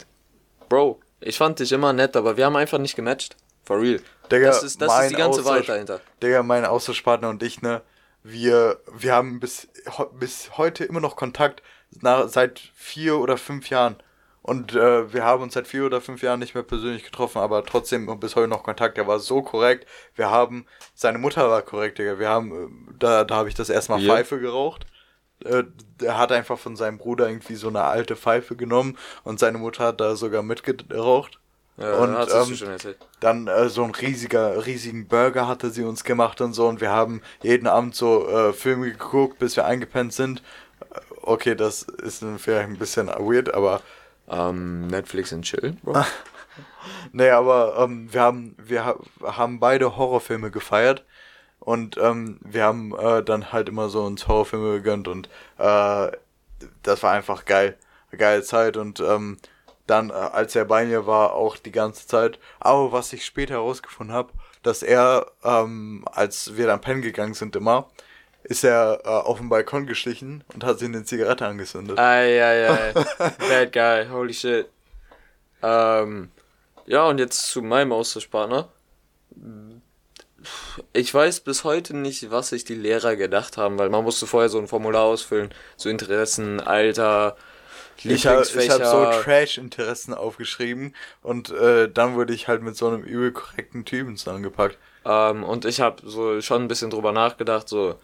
Bro, ich fand dich immer nett, aber wir haben einfach nicht gematcht. For real. Digga, das ist, das ist die ganze Wahrheit dahinter. Digga, mein Austauschpartner und ich, ne, wir, wir haben bis, ho- bis heute immer noch Kontakt, nach, seit vier oder fünf Jahren. Und äh, wir haben uns seit vier oder fünf Jahren nicht mehr persönlich getroffen, aber trotzdem bis heute noch Kontakt. Er war so korrekt. Wir haben, seine Mutter war korrekt, Digga. Wir haben, äh, da, da habe ich das erstmal Wir? Pfeife geraucht. Äh, der hat einfach von seinem Bruder irgendwie so eine alte Pfeife genommen und seine Mutter hat da sogar mitgeraucht. Ja, und ähm, schon erzählt. dann äh, so ein riesiger, riesigen Burger hatte sie uns gemacht und so und wir haben jeden Abend so äh, Filme geguckt, bis wir eingepennt sind. Äh, Okay, das ist vielleicht ein bisschen weird, aber Ähm, Netflix and Chill, Bro. nee, aber ähm, wir haben wir ha haben beide Horrorfilme gefeiert und ähm, wir haben äh, dann halt immer so uns Horrorfilme gegönnt und äh, das war einfach geil, geile Zeit und ähm, dann, äh, als er bei mir war, auch die ganze Zeit. Aber was ich später herausgefunden habe, dass er, ähm, als wir dann pennen gegangen sind immer, ist er äh, auf den Balkon geschlichen und hat sich eine Zigarette angezündet. Ei, ei, ei. Bad guy, holy shit. Ähm, Ja, und jetzt zu meinem Austauschpartner. Ich weiß bis heute nicht, was sich die Lehrer gedacht haben, weil man musste vorher so ein Formular ausfüllen, so Interessen, Alter, Ich habe Lieblingsfächer. hab so Trash-Interessen aufgeschrieben und äh, dann wurde ich halt mit so einem übel korrekten Typen zusammengepackt. Ähm, und ich habe so schon ein bisschen drüber nachgedacht, so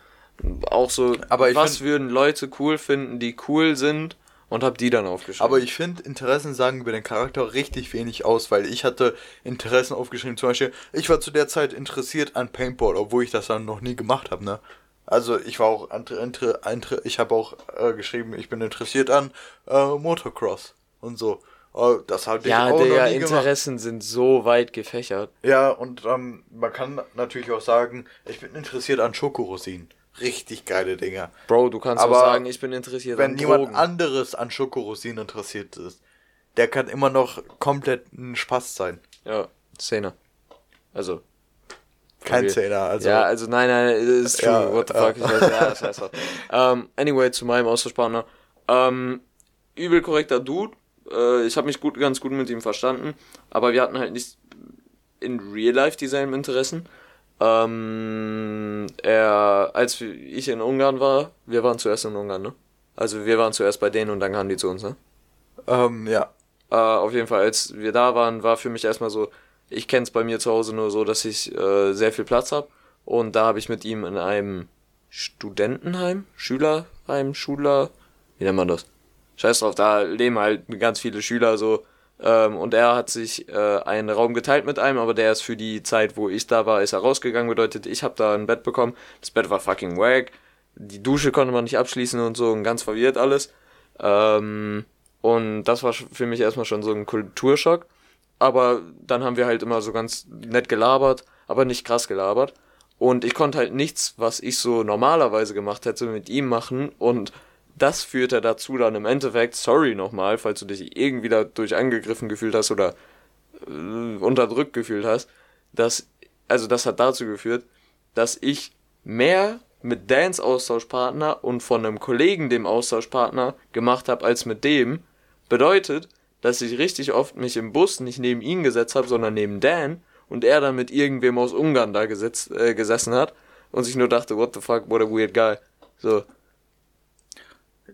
auch so, Aber ich was find- würden Leute cool finden, die cool sind, und habe die dann aufgeschrieben. Aber ich finde, Interessen sagen über den Charakter richtig wenig aus, weil ich hatte Interessen aufgeschrieben. Zum Beispiel, ich war zu der Zeit interessiert an Paintball, obwohl ich das dann noch nie gemacht habe, ne? Also ich war auch, inter, inter, inter, ich habe auch äh, geschrieben, ich bin interessiert an äh, Motocross und so. Äh, das habe ich ja, auch Digga, noch nie gemacht. Interessen sind so weit gefächert. Ja, und ähm, man kann natürlich auch sagen, ich bin interessiert an Schokorosinen. Richtig geile Dinger. Bro, du kannst Aber sagen, ich bin interessiert Wenn an jemand Drogen. anderes an Schokorosinen interessiert ist, der kann immer noch komplett ein Spaß sein. Ja, Szene. Also. Kein. Zähler, also. ja, also nein, nein, ist true. Ja, What the ja. fuck? Ja, das heißt was. ähm, anyway, zu meinem Austauschpartner. Ähm, übel korrekter Dude. Äh, ich habe mich gut, ganz gut mit ihm verstanden. Aber wir hatten halt nicht in Real Life dieselben Interessen. Ähm, er, als ich in Ungarn war, wir waren zuerst in Ungarn, ne? Also wir waren zuerst bei denen und dann kamen die zu uns, ne? ähm, ja. Äh, auf jeden Fall, als wir da waren, war für mich erstmal so, ich kenne es bei mir zu Hause nur so, dass ich äh, sehr viel Platz habe. Und da habe ich mit ihm in einem Studentenheim, Schülerheim, Schüler, wie nennt man das? Scheiß drauf, da leben halt ganz viele Schüler so. Ähm, und er hat sich äh, einen Raum geteilt mit einem, aber der ist für die Zeit, wo ich da war, ist er rausgegangen. Bedeutet, ich habe da ein Bett bekommen. Das Bett war fucking wack. Die Dusche konnte man nicht abschließen und so und ganz verwirrt alles. Ähm, und das war für mich erstmal schon so ein Kulturschock. Aber dann haben wir halt immer so ganz nett gelabert, aber nicht krass gelabert. Und ich konnte halt nichts, was ich so normalerweise gemacht hätte, mit ihm machen. Und das führte dazu dann im Endeffekt, sorry nochmal, falls du dich irgendwie dadurch angegriffen gefühlt hast oder äh, unterdrückt gefühlt hast, dass, also das hat dazu geführt, dass ich mehr mit Dans Austauschpartner und von einem Kollegen dem Austauschpartner gemacht habe als mit dem. Bedeutet, dass ich richtig oft mich im Bus nicht neben ihn gesetzt habe, sondern neben Dan und er dann mit irgendwem aus Ungarn da gesetzt, äh, gesessen hat und sich nur dachte, what the fuck, what a weird guy. So.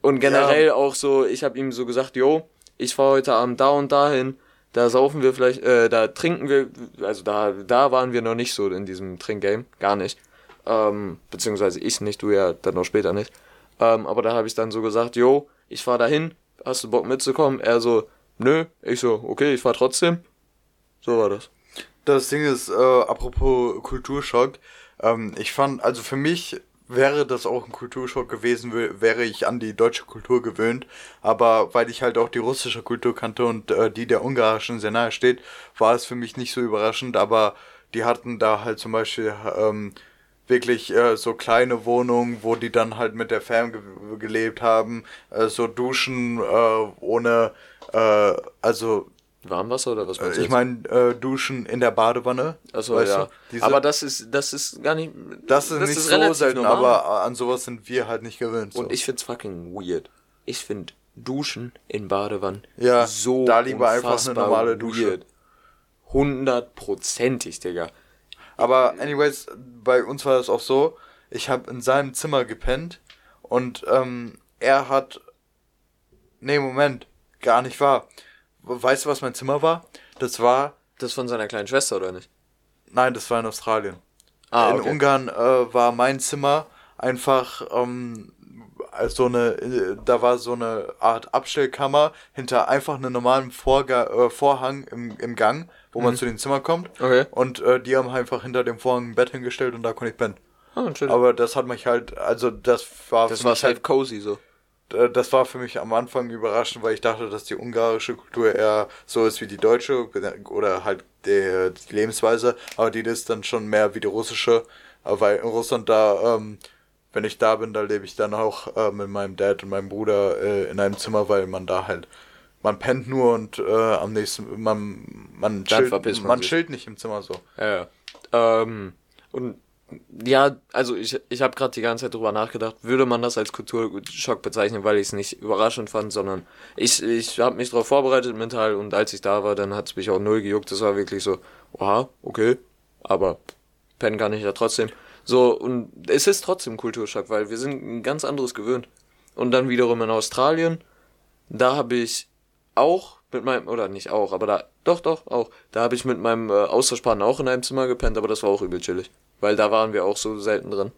Und generell auch so, ich habe ihm so gesagt, yo, ich fahre heute Abend da und dahin, da saufen wir vielleicht, äh, da trinken wir, also da, da waren wir noch nicht so in diesem Trinkgame, gar nicht. Ähm, beziehungsweise ich nicht, du ja dann noch später nicht. Ähm, aber da habe ich dann so gesagt, yo, ich fahr dahin, hast du Bock mitzukommen? Er so, nö. Ich so, okay, ich fahr trotzdem. So war das. Das Ding ist, äh, apropos Kulturschock, ähm, ich fand, also für mich wäre das auch ein Kulturschock gewesen, wär- wäre ich an die deutsche Kultur gewöhnt, aber weil ich halt auch die russische Kultur kannte und äh, die der ungarischen sehr nahe steht, war es für mich nicht so überraschend, aber die hatten da halt zum Beispiel ähm, wirklich äh, so kleine Wohnungen, wo die dann halt mit der Fam ge gelebt haben, äh, so Duschen äh, ohne, äh, also Warmwasser oder was meinst du ich meine äh, Duschen in der Badewanne. Weißt ja. aber das ist, das ist gar nicht. das ist nicht so relativ selten, normal. aber an sowas sind wir halt nicht gewöhnt. So. Und ich find's fucking weird. Ich find Duschen in Badewannen Ja, so da lieber einfach eine normale Dusche. weird. Hundertprozentig, Digga. Aber anyways, bei uns war das auch so, ich habe in seinem Zimmer gepennt und ähm, er hat... Nee, Moment, gar nicht wahr. Weißt du, was mein Zimmer war? Das war... Das von seiner kleinen Schwester, oder nicht? Nein, das war in Australien. Ah, in okay. Ungarn äh, war mein Zimmer einfach ähm, als so eine, äh, da war so eine Art Abstellkammer hinter einfach einem normalen Vorga äh, Vorhang im, im Gang, wo man zu den Zimmern kommt. Mhm. Okay. Und äh, die haben einfach hinter dem Vorhang ein Bett hingestellt und da konnte ich pennen. Schön. Aber das hat mich halt, also das war das war halt halt cozy so. Äh, das war für mich am Anfang überraschend, weil ich dachte, dass die ungarische Kultur eher so ist wie die deutsche oder halt die, die Lebensweise, aber die ist dann schon mehr wie die russische, weil in Russland da, ähm, wenn ich da bin, da lebe ich dann auch äh, mit meinem Dad und meinem Bruder äh, in einem Zimmer, weil man da halt, man pennt nur und äh, am nächsten, man, man, chillt, man man chillt nicht im Zimmer so. Ja, ja. Ähm, und Ja, also ich, ich habe gerade die ganze Zeit drüber nachgedacht, würde man das als Kulturschock bezeichnen, weil ich es nicht überraschend fand, sondern ich, ich habe mich darauf vorbereitet mental und als ich da war, dann hat es mich auch null gejuckt. Das war wirklich so, oha, okay, aber pennen kann ich ja trotzdem. So, und es ist trotzdem Kulturschock, weil wir sind ein ganz anderes gewöhnt. Und dann wiederum in Australien, da habe ich auch mit meinem, oder nicht auch, aber da, doch, doch, auch, da habe ich mit meinem äh, Austauschpartner auch in einem Zimmer gepennt, aber das war auch übel chillig. Weil da waren wir auch so selten drin.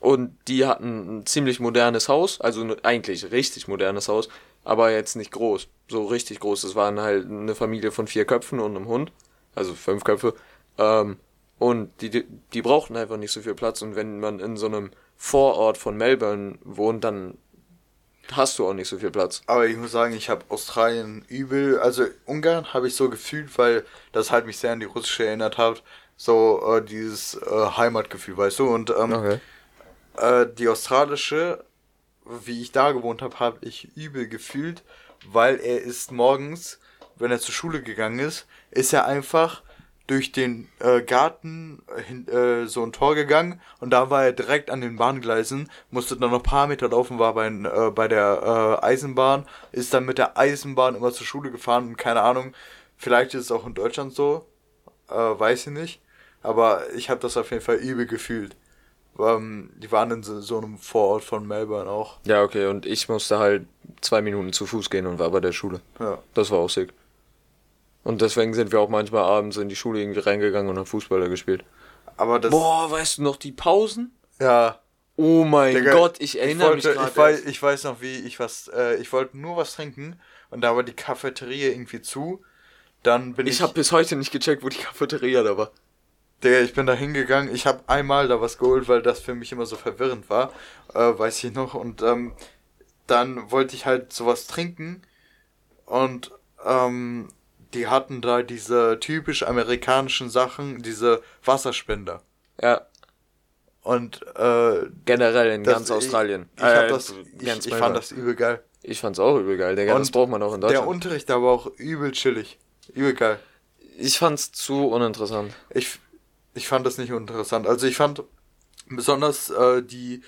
Und die hatten ein ziemlich modernes Haus, also eigentlich richtig modernes Haus, aber jetzt nicht groß, so richtig groß. Es waren halt eine Familie von vier Köpfen und einem Hund, also fünf Köpfe. Ähm, und die, die, die brauchten einfach nicht so viel Platz. Und wenn man in so einem Vorort von Melbourne wohnt, dann hast du auch nicht so viel Platz. Aber ich muss sagen, ich habe Australien übel, also Ungarn habe ich so gefühlt, weil das halt mich sehr an die russische erinnert hat. So äh, dieses äh, Heimatgefühl, weißt du? Und ähm, Okay. äh, die australische, wie ich da gewohnt habe, habe ich übel gefühlt, weil er ist morgens, wenn er zur Schule gegangen ist, ist er einfach durch den äh, Garten hin, äh, so ein Tor gegangen und da war er direkt an den Bahngleisen, musste dann noch ein paar Meter laufen, war bei, äh, bei der äh, Eisenbahn, ist dann mit der Eisenbahn immer zur Schule gefahren und keine Ahnung, vielleicht ist es auch in Deutschland so, äh, weiß ich nicht, aber ich habe das auf jeden Fall übel gefühlt. Ähm, die waren in so, so einem Vorort von Melbourne auch. Ja, okay, und ich musste halt zwei Minuten zu Fuß gehen und war bei der Schule. Ja. Das war auch sick. Und deswegen sind wir auch manchmal abends in die Schule irgendwie reingegangen und haben Fußballer gespielt. Aber das. Boah, weißt du noch die Pausen? Ja. Oh mein Digga, Gott, ich erinnere wollte, mich gerade. ich, weiß, ich weiß noch, wie ich was. Äh, ich wollte nur was trinken und da war die Cafeteria irgendwie zu. Dann bin ich. Ich habe bis heute nicht gecheckt, wo die Cafeteria da war. Digga, ich bin da hingegangen. Ich habe einmal da was geholt, weil das für mich immer so verwirrend war. Äh, weiß ich noch. Und ähm, dann wollte ich halt sowas trinken. Und ähm, die hatten da diese typisch amerikanischen Sachen, diese Wasserspender. Ja, Und äh, generell in das- ganz Australien. Ich, ich, Äh, das, ich, ganz ich Melbourne. fand das übel geil. Ich fand's auch übel geil, Digga. das Und braucht man auch in Der Deutschland. Unterricht aber auch übel chillig. Übel geil. Ich fand's zu uninteressant. Ich, ich fand das nicht uninteressant. Also ich fand besonders äh, die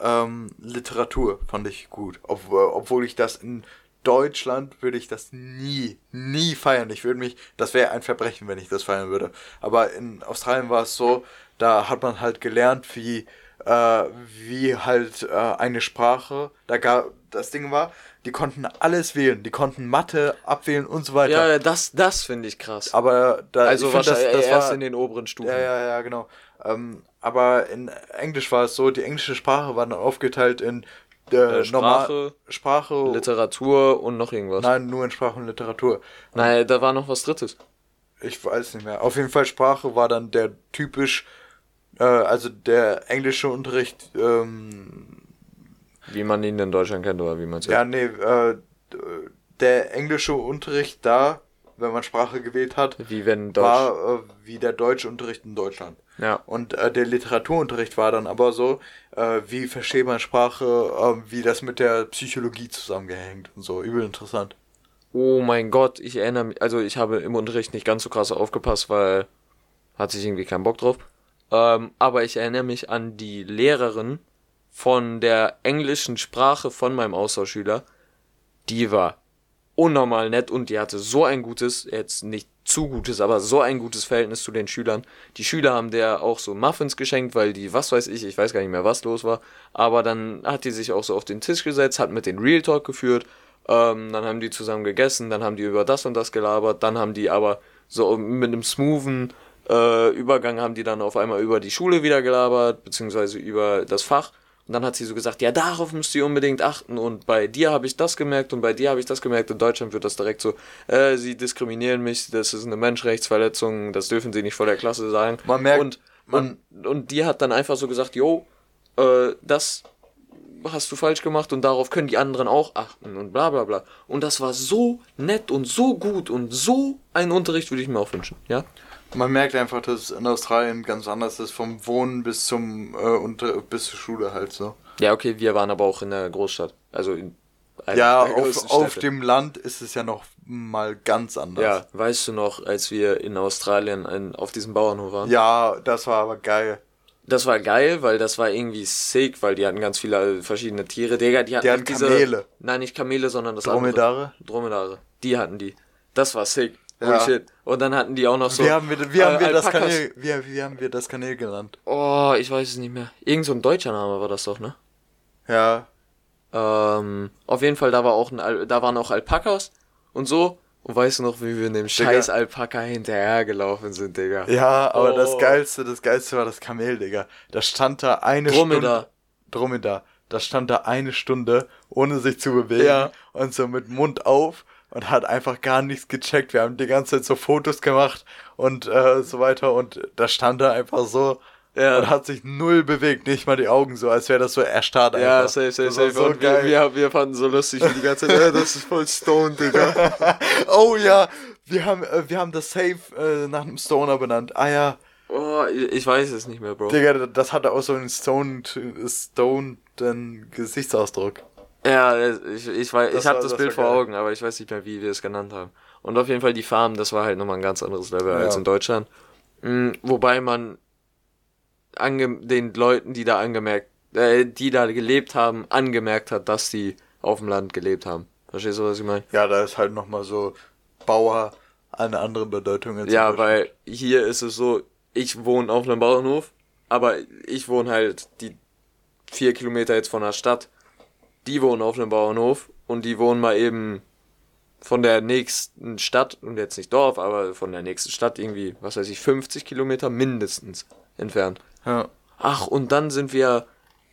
ähm, Literatur fand ich gut. Ob, obwohl ich das in Deutschland würde ich das nie, nie feiern. Ich würde mich, das wäre ein Verbrechen, wenn ich das feiern würde. Aber in Australien war es so, da hat man halt gelernt, wie, äh, wie halt äh, eine Sprache, da gab, das Ding war, die konnten alles wählen, die konnten Mathe abwählen und so weiter. Ja, das, das finde ich krass. Aber da, also ich find, wahrscheinlich erst war- in den oberen Stufen. ja, ja, ja, genau. Ähm, aber in Englisch war es so, die englische Sprache war dann aufgeteilt in äh, Äh, normal Sprache, Sprache, Literatur und noch irgendwas. nein, nur in Sprache und Literatur. Nein, da war noch was drittes. Ich weiß nicht mehr. Auf jeden Fall Sprache war dann der typisch, äh, also der englische Unterricht, ähm, Wie man ihn in Deutschland kennt oder wie man es ja, nee, äh, der englische Unterricht da, wenn man Sprache gewählt hat, Wie wenn Deutsch. war äh, wie der deutsche Unterricht in Deutschland. ja. Und äh, der Literaturunterricht war dann aber so, äh, wie versteht man Sprache, äh, wie das mit der Psychologie zusammengehängt und so. Übel interessant. Oh mein Gott, ich erinnere mich, also ich habe im Unterricht nicht ganz so krass aufgepasst, weil hatte ich irgendwie keinen Bock drauf. Ähm, aber ich erinnere mich an die Lehrerin von der englischen Sprache von meinem Austauschschüler. Die war unnormal nett und die hatte so ein gutes, jetzt nicht zu gutes, aber so ein gutes Verhältnis zu den Schülern. Die Schüler haben der auch so Muffins geschenkt, weil die, was weiß ich, ich weiß gar nicht mehr, was los war. Aber dann hat die sich auch so auf den Tisch gesetzt, hat mit den Real Talk geführt. Ähm, dann haben die zusammen gegessen, dann haben die über das und das gelabert, dann haben die aber so mit einem smoothen äh, Übergang haben die dann auf einmal über die Schule wieder gelabert, beziehungsweise über das Fach. Und dann hat sie so gesagt, ja, darauf müsst ihr unbedingt achten. Und bei dir habe ich das gemerkt und bei dir habe ich das gemerkt. In Deutschland wird das direkt so, äh, sie diskriminieren mich, das ist eine Menschenrechtsverletzung, das dürfen sie nicht vor der Klasse sagen. Man merkt- und, man- und, und die hat dann einfach so gesagt, jo, äh, das hast du falsch gemacht und darauf können die anderen auch achten und bla bla bla. Und das war so nett und so gut und so ein Unterricht würde ich mir auch wünschen, ja? Man merkt einfach, dass es in Australien ganz anders ist, vom Wohnen bis zum äh, unter bis zur Schule halt so. Ja, okay, wir waren aber auch in der Großstadt. Also in einer Ja, der auf, auf dem Land ist es ja noch mal ganz anders. Ja, weißt du noch, als wir in Australien in, auf diesem Bauernhof waren? Ja, das war aber geil. Das war geil, weil das war irgendwie sick, weil die hatten ganz viele verschiedene Tiere. Digga, die hatten, Die hatten diese, Kamele. Nein, nicht Kamele, sondern das Dromedare? andere. Dromedare. Die hatten die. Das war sick. Ja. Shit. Und dann hatten die auch noch so. wie haben wir, wie haben äh, wir das. Kanal, wie, wie haben wir das Kanal genannt? Oh, ich weiß es nicht mehr. Irgend so ein deutscher Name war das doch, ne? Ja, Ähm, auf jeden Fall, da war auch ein, Al da waren auch Alpakas und so. Und weißt du noch, wie wir in dem scheiß Alpaka hinterhergelaufen sind, Digga? ja, aber Oh. das geilste, das geilste war das Kamel, Digga. Da stand da eine Dromedar. Stunde. Dromedar. Da stand da eine Stunde, ohne sich zu bewegen Ja. und so mit Mund auf und hat einfach gar nichts gecheckt. Wir haben die ganze Zeit so Fotos gemacht und äh, so weiter und da stand er einfach so Ja. und hat sich null bewegt, nicht mal die Augen so, als wäre das so erstarrt einfach. Ja, safe, safe, safe. So und wir, wir, wir fanden so lustig wie die ganze Zeit, äh, das ist voll stoned, Digga. oh ja, wir haben, äh, wir haben das Safe äh, nach einem Stoner benannt. Ah ja, Oh, ich ich weiß es nicht mehr, Bro. Digga, das hatte auch so einen stoned, stoneden Gesichtsausdruck. Ja, ich, ich, weiß, ich habe das das Bild vor geil. Augen, aber ich weiß nicht mehr, wie wir es genannt haben. Und auf jeden Fall die Farm, das war halt nochmal ein ganz anderes Level als Ja. in Deutschland. Mhm, wobei man ange den Leuten, die da angemerkt, äh, die da gelebt haben, angemerkt hat, dass die auf dem Land gelebt haben. Verstehst du, was ich meine? Ja, da ist halt nochmal so Bauer eine andere Bedeutung. als Ja, weil hier ist es so, ich wohne auf einem Bauernhof, aber ich wohne halt die vier Kilometer jetzt von der Stadt. Die wohnen auf einem Bauernhof und die wohnen mal eben von der nächsten Stadt, und jetzt nicht Dorf, aber von der nächsten Stadt irgendwie, was weiß ich, 50 Kilometer mindestens entfernt. Ja. Ach, und dann sind wir,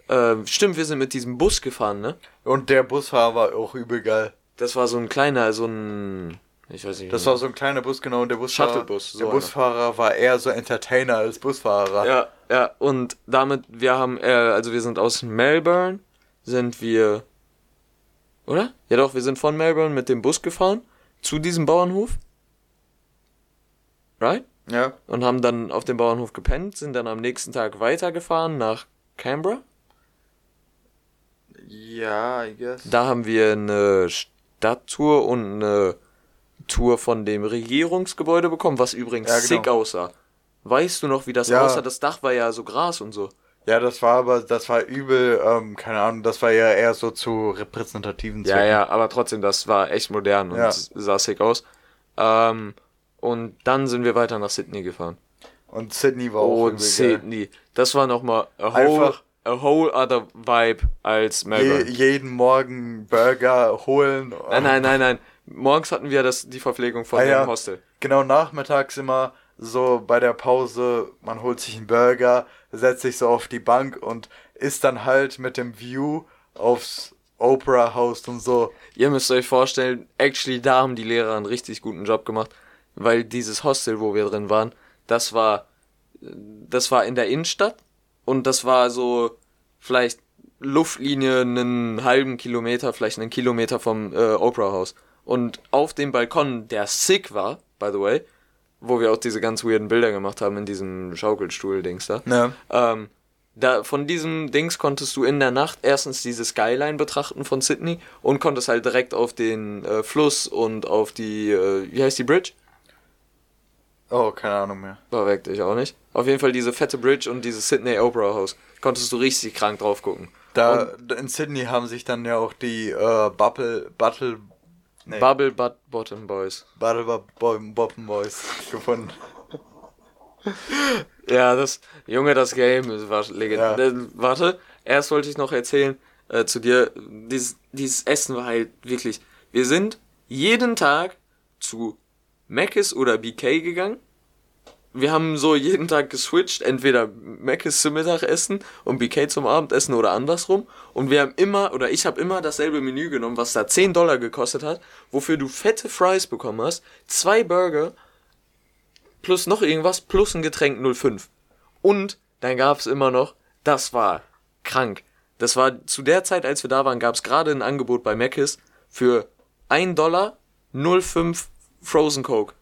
äh, stimmt, wir sind mit diesem Bus gefahren, ne? Und der Busfahrer war auch übel geil. Das war so ein kleiner, so ein, ich weiß nicht. Das war so ein kleiner Bus, genau, und der Busfahrer, Shuttlebus, so der einer. Busfahrer war eher so Entertainer als Busfahrer. Ja, ja, und damit, wir haben, äh, also wir sind aus Melbourne, sind wir, oder? Ja doch, wir sind von Melbourne mit dem Bus gefahren zu diesem Bauernhof. Right? ja. Und haben dann auf dem Bauernhof gepennt, sind dann am nächsten Tag weitergefahren nach Canberra. Ja, I guess. Da haben wir eine Stadttour und eine Tour von dem Regierungsgebäude bekommen, was übrigens Ja, genau. sick aussah. Weißt du noch, wie das Ja. aussah? Das Dach war ja so Gras und so. Ja, das war aber, das war übel, ähm, keine Ahnung, das war ja eher so zu repräsentativen Ja, ja, aber trotzdem, das war echt modern und Ja. sah sick aus. Ähm, und dann sind wir weiter nach Sydney gefahren. Und Sydney war auch Und übel geil. Sydney, das war nochmal a whole, Einfach- a whole other vibe als Je, Melbourne. jeden Morgen Burger holen. nein, nein, nein, nein. Morgens hatten wir das, die Verpflegung von Ah, dem ja. Hostel. Genau, nachmittags immer so bei der Pause, man holt sich einen Burger, setzt sich so auf die Bank und isst dann halt mit dem View aufs Opera House und so. Ihr müsst euch vorstellen, actually, da haben die Lehrer einen richtig guten Job gemacht, weil dieses Hostel, wo wir drin waren, das war, das war in der Innenstadt und das war so vielleicht Luftlinie einen halben Kilometer, vielleicht einen Kilometer vom äh, Opera House. Und auf dem Balkon, der sick war, by the way, wo wir auch diese ganz weirden Bilder gemacht haben in diesem Schaukelstuhl-Dings da. Ne? Ähm, da, von diesem Dings konntest du in der Nacht erstens diese Skyline betrachten von Sydney und konntest halt direkt auf den äh, Fluss und auf die, äh, wie heißt die Bridge? Oh, keine Ahnung mehr. War weg, ich auch nicht. Auf jeden Fall diese fette Bridge und dieses Sydney Opera House. Konntest du richtig krank drauf gucken. Da in Sydney haben sich dann ja auch die äh, Bubble, Battle, nee, Bubble Butt Bottom Boys. Battle Bo Boppen Boys gefunden. Ja, das, Junge, das Game das war legendär. Ja. Warte, erst wollte ich noch erzählen äh, zu dir, dieses, dieses Essen war halt wirklich, wir sind jeden Tag zu Mc's oder BK gegangen. Wir haben so jeden Tag geswitcht, entweder Mc's zum Mittagessen und BK zum Abendessen oder andersrum. Und wir haben immer, oder ich habe immer dasselbe Menü genommen, was da 10 Dollar gekostet hat, wofür du fette Fries bekommen hast, zwei Burger plus noch irgendwas, plus ein Getränk 05. Und dann gab's immer noch, das war krank. Das war zu der Zeit, als wir da waren, gab's gerade ein Angebot bei Mc's für 1 Dollar 05 Frozen Coke.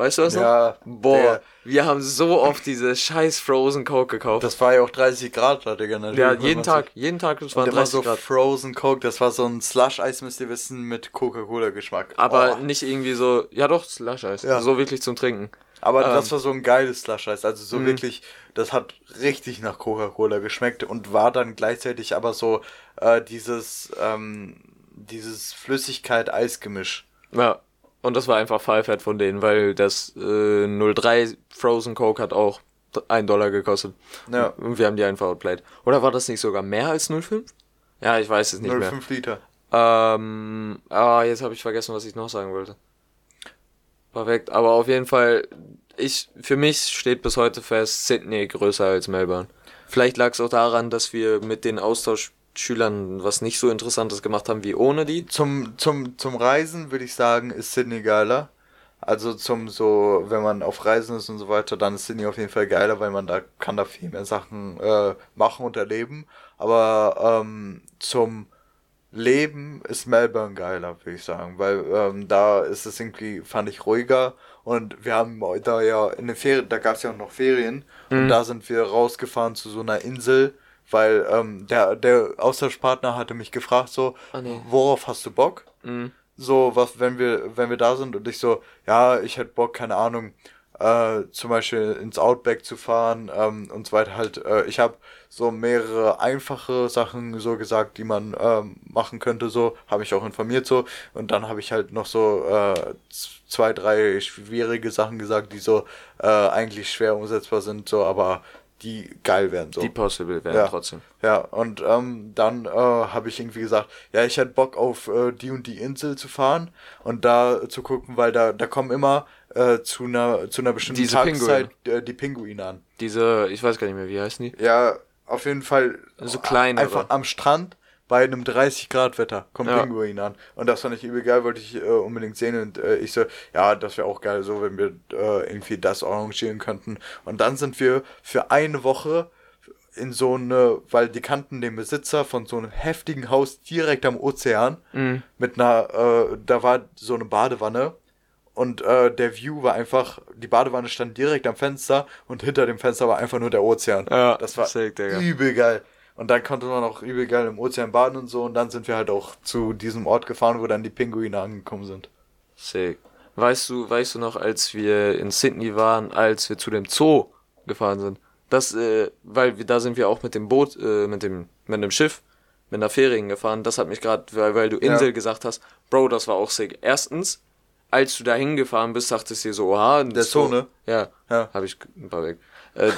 Weißt du noch? Ja, Boah, der- wir haben so oft diese scheiß Frozen Coke gekauft. Das war ja auch 30 Grad da, Digga. ja, jeden Tag, jeden Tag, das war 30 so Grad. Frozen Coke, das war so ein Slush-Eis, müsst ihr wissen, mit Coca-Cola-Geschmack. Aber Oh. nicht irgendwie so, ja doch, Slush-Eis. Ja. So wirklich zum Trinken. Aber Ähm. das war so ein geiles Slush-Eis. Also so Mhm. wirklich, das hat richtig nach Coca-Cola geschmeckt und war dann gleichzeitig aber so äh, dieses, ähm, dieses Flüssigkeit-Eis-Gemisch. Ja. Und das war einfach Pfeifert von denen, weil das äh, 03 Frozen Coke hat auch 1 Dollar gekostet. Ja. Und wir haben die einfach outplayed. Oder war das nicht sogar mehr als 05? Ja, ich weiß es nicht mehr. 0,5 Liter. Ähm, ah, jetzt habe ich vergessen, was ich noch sagen wollte. Perfekt, aber auf jeden Fall, ich, für mich steht bis heute fest, Sydney größer als Melbourne. Vielleicht lag es auch daran, dass wir mit den Austauschschülern was nicht so Interessantes gemacht haben wie ohne die. Zum, zum, zum Reisen würde ich sagen, ist Sydney geiler. Also zum so, wenn man auf Reisen ist und so weiter, dann ist Sydney auf jeden Fall geiler, weil man da kann da viel mehr Sachen äh, machen und erleben. Aber ähm, zum Leben ist Melbourne geiler, würde ich sagen, weil ähm, da ist es irgendwie, fand ich, ruhiger und wir haben da ja in den Ferien, da gab es ja auch noch Ferien und da sind wir rausgefahren zu so einer Insel, weil ähm, der, der Austauschpartner hatte mich gefragt so, Ah, nee. worauf hast du Bock? Mhm. So, was, wenn wir, wenn wir da sind und ich so, ja, ich hätte Bock, keine Ahnung, äh, zum Beispiel ins Outback zu fahren ähm, und so weiter halt. Äh, ich habe so mehrere einfache Sachen so gesagt, die man ähm, machen könnte, so, habe ich auch informiert so. Und dann habe ich halt noch so äh, zwei, drei schwierige Sachen gesagt, die so äh, eigentlich schwer umsetzbar sind, so, aber die geil wären so. Die possible wären Ja. trotzdem. Ja, und ähm, dann äh, habe ich irgendwie gesagt, ja, ich hätte Bock auf äh, die und die Insel zu fahren und da zu gucken, weil da, da kommen immer äh, zu einer zu einer bestimmten Diese Tageszeit äh, die Pinguine an. Diese, ich weiß gar nicht mehr, wie heißen die? Ja, auf jeden Fall So kleine, einfach oder? am Strand bei einem 30 Grad Wetter kommen Ja. Pinguine an und das fand ich übel geil, wollte ich äh, unbedingt sehen und äh, ich so, ja, das wäre auch geil, so wenn wir äh, irgendwie das arrangieren könnten und dann sind wir für eine Woche in so eine, weil die kannten den Besitzer von so einem heftigen Haus direkt am Ozean Mhm. mit einer, äh, da war so eine Badewanne und äh, der View war einfach, die Badewanne stand direkt am Fenster und hinter dem Fenster war einfach nur der Ozean. Ja, das war sick, übel geil. Und dann konnte man auch übel geil im Ozean baden und so und dann sind wir halt auch zu diesem Ort gefahren, wo dann die Pinguine angekommen sind. Sick. Weißt du, weißt du noch, als wir in Sydney waren, als wir zu dem Zoo gefahren sind? Das, äh, weil wir, da sind wir auch mit dem Boot, äh, mit dem, mit dem Schiff, mit einer Fähre hingefahren. Das hat mich gerade, weil, weil du Insel Ja. gesagt hast, Bro, das war auch sick. Erstens, als du da hingefahren bist, dachtest du dir so, oha, Der Zoo, ne? Ja, Ja. habe ich ein paar weg. Äh,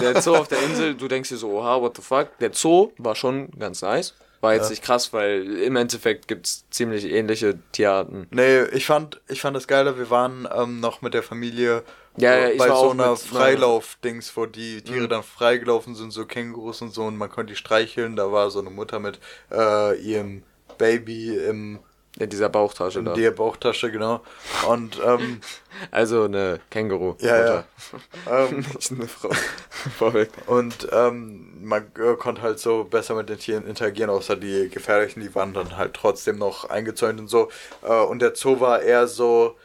der Zoo auf der Insel, du denkst dir so, oha, what the fuck. Der Zoo war schon ganz nice. War jetzt Ja. nicht krass, weil im Endeffekt gibt's ziemlich ähnliche Tierarten. Nee, ich fand, ich fand das geiler, wir waren ähm, noch mit der Familie Ja, ja, ich bei so einer Freilauf-Dings, wo die Tiere Mhm. dann freigelaufen sind, so Kängurus und so, und man konnte die streicheln. Da war so eine Mutter mit äh, ihrem Baby im, In dieser Bauchtasche in da. der Bauchtasche, genau. Und ähm, Also eine Känguru. ja, ja. ähm, Nicht eine Frau. Vorweg. und ähm, man äh, konnte halt so besser mit den Tieren interagieren, außer die gefährlichen, die waren dann halt trotzdem noch eingezäunt und so. Äh, und der Zoo war eher so,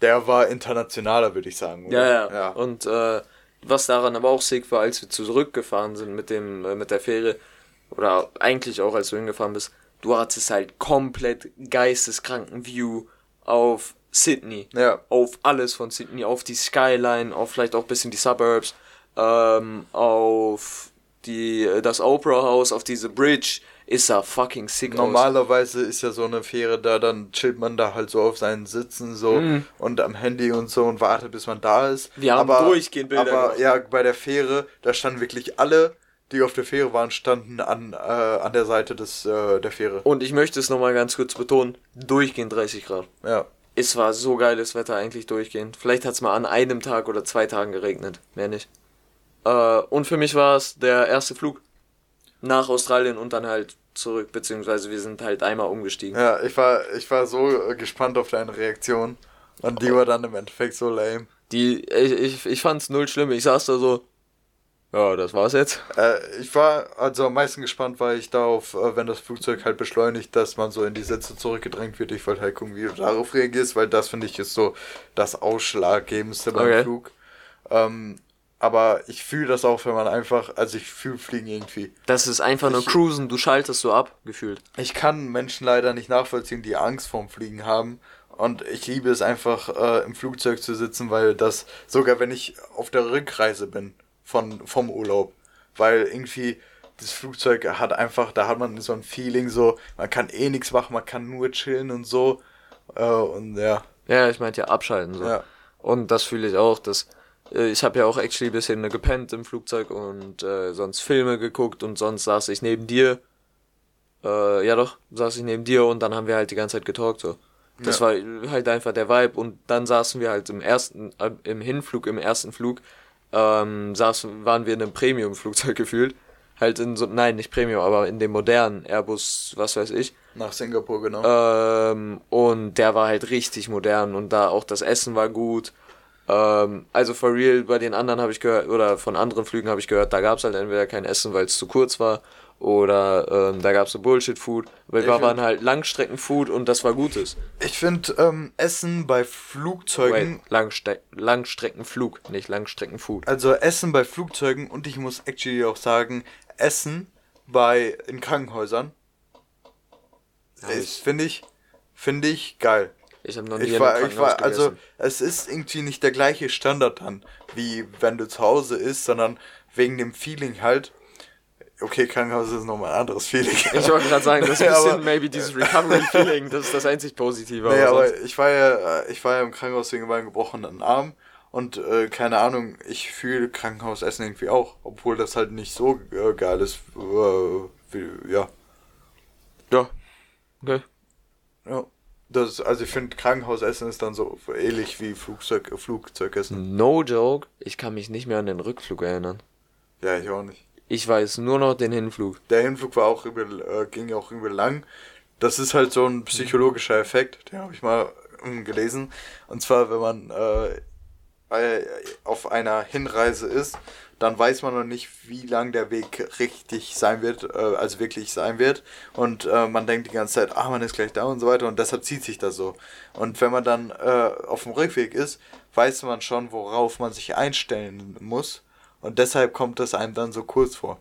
der war internationaler, würde ich sagen. oder? Ja, ja. Und äh, was daran aber auch sick war, als wir zurückgefahren sind mit dem, äh, mit der Fähre, oder eigentlich auch als du hingefahren bist, du hattest halt komplett geisteskranken View auf Sydney. Ja. Auf alles von Sydney, auf die Skyline, auf vielleicht auch ein bisschen die Suburbs, ähm, auf die, äh, das Opera House, auf diese Bridge, ist da fucking sick aus. Normalerweise ist ja so eine Fähre da, dann chillt man da halt so auf seinen Sitzen so Mhm. und am Handy und so und wartet, bis man da ist. Wir haben durchgehend Bilder Aber gemacht. ja, bei der Fähre, da standen wirklich alle, die auf der Fähre waren, standen an, äh, an der Seite des, äh, der Fähre. Und ich möchte es nochmal ganz kurz betonen, durchgehend 30 Grad. Ja. Es war so geiles Wetter eigentlich durchgehend. Vielleicht hat es mal an einem Tag oder zwei Tagen geregnet. Mehr nicht. Äh, und für mich war es der erste Flug nach Australien und dann halt zurück, beziehungsweise wir sind halt einmal umgestiegen. Ja, ich war, ich war so äh, gespannt auf deine Reaktion. Und die war dann im Endeffekt so lame. Die, ich, ich, ich fand's null schlimm. Ich saß da so, Ja, das war's jetzt. Äh, ich war, also am meisten gespannt war ich darauf, äh, wenn das Flugzeug halt beschleunigt, dass man so in die Sitze zurückgedrängt wird. Ich wollte halt gucken, wie du darauf reagierst, weil das finde ich ist so das Ausschlaggebendste beim Okay. Flug. Ähm, aber ich fühle das auch, wenn man einfach, also ich fühle Fliegen irgendwie. Das ist einfach nur Ich- Cruisen, du schaltest so ab, gefühlt. Ich kann Menschen leider nicht nachvollziehen, die Angst vorm Fliegen haben. Und ich liebe es einfach, äh, im Flugzeug zu sitzen, weil das, sogar wenn ich auf der Rückreise bin von, vom Urlaub, weil irgendwie das Flugzeug hat einfach, da hat man so ein Feeling, so, man kann eh nichts machen, man kann nur chillen und so. Äh, und ja, Ja, ich meinte ja abschalten so. Ja. Und das fühle ich auch, dass äh, ich habe ja auch actually ein bisschen gepennt im Flugzeug und äh, sonst Filme geguckt und sonst saß ich neben dir. Äh, ja doch, saß ich neben dir und dann haben wir halt die ganze Zeit getalkt so. Das Ja. war halt einfach der Vibe und dann saßen wir halt im ersten, äh, im Hinflug, im ersten Flug, ähm, saßen, waren wir in einem Premium-Flugzeug gefühlt. Halt in so, nein, nicht Premium, aber in dem modernen Airbus, was weiß ich. nach Singapur genau. Ähm, und der war halt richtig modern und da auch das Essen war gut. Ähm, also for real, bei den anderen habe ich gehört, oder von anderen Flügen habe ich gehört, da gab es halt entweder kein Essen, weil es zu kurz war, oder ähm, da gab es so Bullshit-Food. Weil Ich wir waren halt Langstrecken-Food und das war Gutes. Ich finde ähm, Essen bei Flugzeugen Wait, Langste Langstreckenflug, nicht Langstreckenfood. Also Essen bei Flugzeugen und ich muss actually auch sagen, Essen bei in Krankenhäusern finde ich finde ich geil. Ich habe noch nie Ich war, ich war, also es ist irgendwie nicht der gleiche Standard dann, wie wenn du zu Hause isst, sondern wegen dem Feeling halt. Okay, Krankenhaus ist nochmal ein anderes Feeling. Ich wollte gerade sagen, das ist ein Aber- bisschen maybe dieses Recovery-Feeling, das ist das einzig Positive. Nee, aber aber ich war ja, ich war ja im Krankenhaus wegen meinem gebrochenen Arm und äh, keine Ahnung, ich fühle Krankenhausessen irgendwie auch, obwohl das halt nicht so äh, geil ist. Äh, wie, ja, ja. Okay. ja. Das, also ich finde Krankenhausessen ist dann so ähnlich wie Flugzeug, Flugzeugessen. No joke, ich kann mich nicht mehr an den Rückflug erinnern. Ja, ich auch nicht. Ich weiß nur noch den Hinflug. Der Hinflug war auch übel, äh, ging auch übel lang. Das ist halt so ein psychologischer Effekt, den habe ich mal ähm, gelesen. Und zwar, wenn man äh, äh, auf einer Hinreise ist, dann weiß man noch nicht, wie lang der Weg richtig sein wird, äh, also wirklich sein wird. Und äh, man denkt die ganze Zeit, ah, man ist gleich da und so weiter. Und deshalb zieht sich das so. Und wenn man dann äh, auf dem Rückweg ist, weiß man schon, worauf man sich einstellen muss. Und deshalb kommt das einem dann so kurz vor.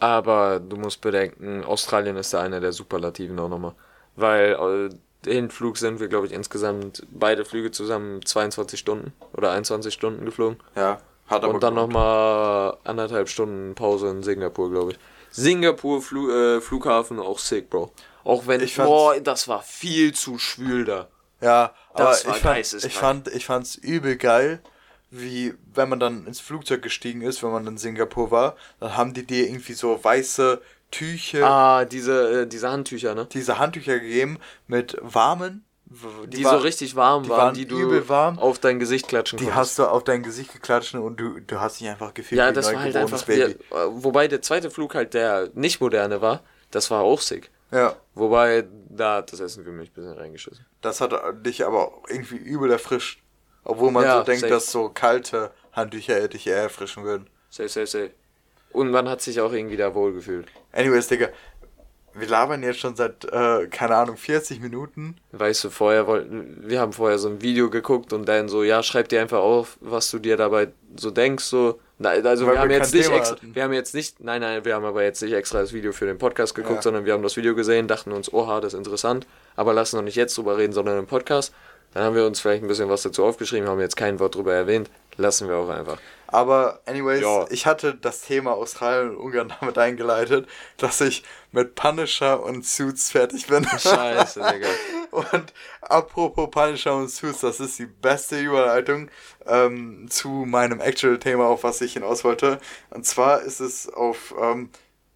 Aber du musst bedenken, Australien ist da einer der Superlativen auch nochmal. Weil äh, Hinflug sind wir, glaube ich, insgesamt beide Flüge zusammen 22 Stunden oder 21 Stunden geflogen. Ja, hat aber Und dann nochmal anderthalb Stunden Pause in Singapur, glaube ich. Singapur Flu äh, Flughafen auch sick, Bro. Auch wenn, Ich boah, das war viel zu schwül da. Ja, aber Das war ich fand, ich fand, ich fand's übel geil, wie wenn man dann ins Flugzeug gestiegen ist, wenn man in Singapur war, dann haben die dir irgendwie so weiße Tücher, Ah, diese, äh, diese Handtücher, ne? diese Handtücher gegeben mit warmen, w- Die, war- so richtig warm die waren, waren die du übel warm. auf dein Gesicht klatschen Die konntest. hast du auf dein Gesicht geklatscht und du, du hast dich einfach gefühlt Ja, wie ein das war halt einfach. Baby. äh, wobei der zweite Flug halt der nicht moderne war, das war auch sick. Ja, Wobei, da hat das Essen für mich ein bisschen reingeschissen. das hat dich aber irgendwie übel erfrischt. Obwohl man Ja, so denkt, safe. dass so kalte Handtücher dich eher erfrischen würden. Safe, safe, safe. Und man hat sich auch irgendwie da wohl gefühlt. Anyways, Digga, wir labern jetzt schon seit, äh, keine Ahnung, 40 Minuten. Weißt du, vorher wollten, wir haben vorher so ein Video geguckt und dann so, ja, schreib dir einfach auf, was du dir dabei so denkst, so. Also Weil wir haben wir jetzt nicht Thema extra, hatten. wir haben jetzt nicht, nein, nein, wir haben aber jetzt nicht extra das Video für den Podcast geguckt, Ja. sondern wir haben das Video gesehen, dachten uns, oha, das ist interessant, aber lassen noch nicht jetzt drüber reden, sondern im Podcast. Dann haben wir uns vielleicht ein bisschen was dazu aufgeschrieben, haben jetzt kein Wort drüber erwähnt, lassen wir auch einfach. Aber, anyways, Ja. ich hatte das Thema Australien und Ungarn damit eingeleitet, dass ich mit Punisher und Suits fertig bin. Scheiße, Digga. Und apropos Punisher und Suits, das ist die beste Überleitung ähm, zu meinem Actual-Thema, auf was ich hinaus wollte. Und zwar ist es auf ähm,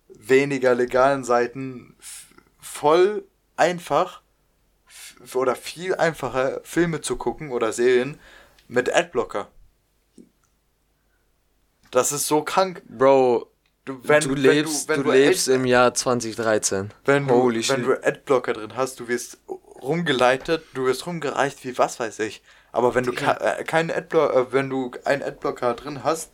weniger legalen Seiten voll einfach oder viel einfacher, Filme zu gucken oder Serien mit Adblocker. Das ist so krank. Bro, Du, wenn, du wenn lebst, wenn du, Ad- lebst im Jahr 2013. wenn du, Holy wenn du Adblocker drin hast, du wirst rumgeleitet, du wirst rumgereicht wie was weiß ich. Aber wenn du ke- äh, keinen Adblocker, äh, wenn du einen Adblocker drin hast,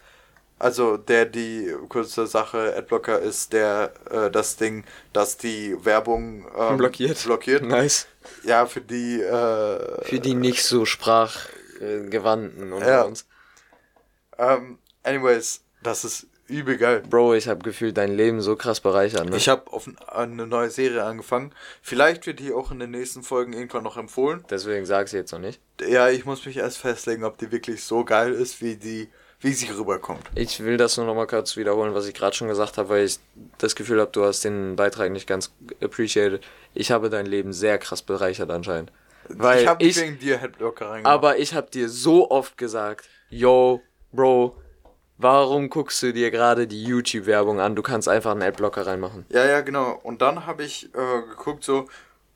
Also der die kurze Sache Adblocker ist der äh, das Ding, das die Werbung ähm, Blockiert. blockiert. Nice. Ja, für die äh, Für die nicht so sprachgewandten unter Ja. uns. ähm, anyways, das ist übel geil. Bro, ich habe gefühlt dein Leben so krass bereichert, ne? Ich habe auf ein- eine neue Serie angefangen. Vielleicht wird die auch in den nächsten Folgen irgendwann noch empfohlen. Deswegen sag ich jetzt noch nicht. Ja, ich muss mich erst festlegen, ob die wirklich so geil ist, wie die, wie sie rüberkommt. Ich will das nur noch mal kurz wiederholen, was ich gerade schon gesagt habe, weil ich das Gefühl habe, du hast den Beitrag nicht ganz appreciated. Ich habe dein Leben sehr krass bereichert anscheinend. Weil ich habe ich, wegen dir Headblocker reingemacht. aber ich habe dir so oft gesagt, yo, Bro, warum guckst du dir gerade die YouTube-Werbung an? Du kannst einfach einen Adblocker reinmachen. Ja, ja, genau. Und dann habe ich äh, geguckt, so,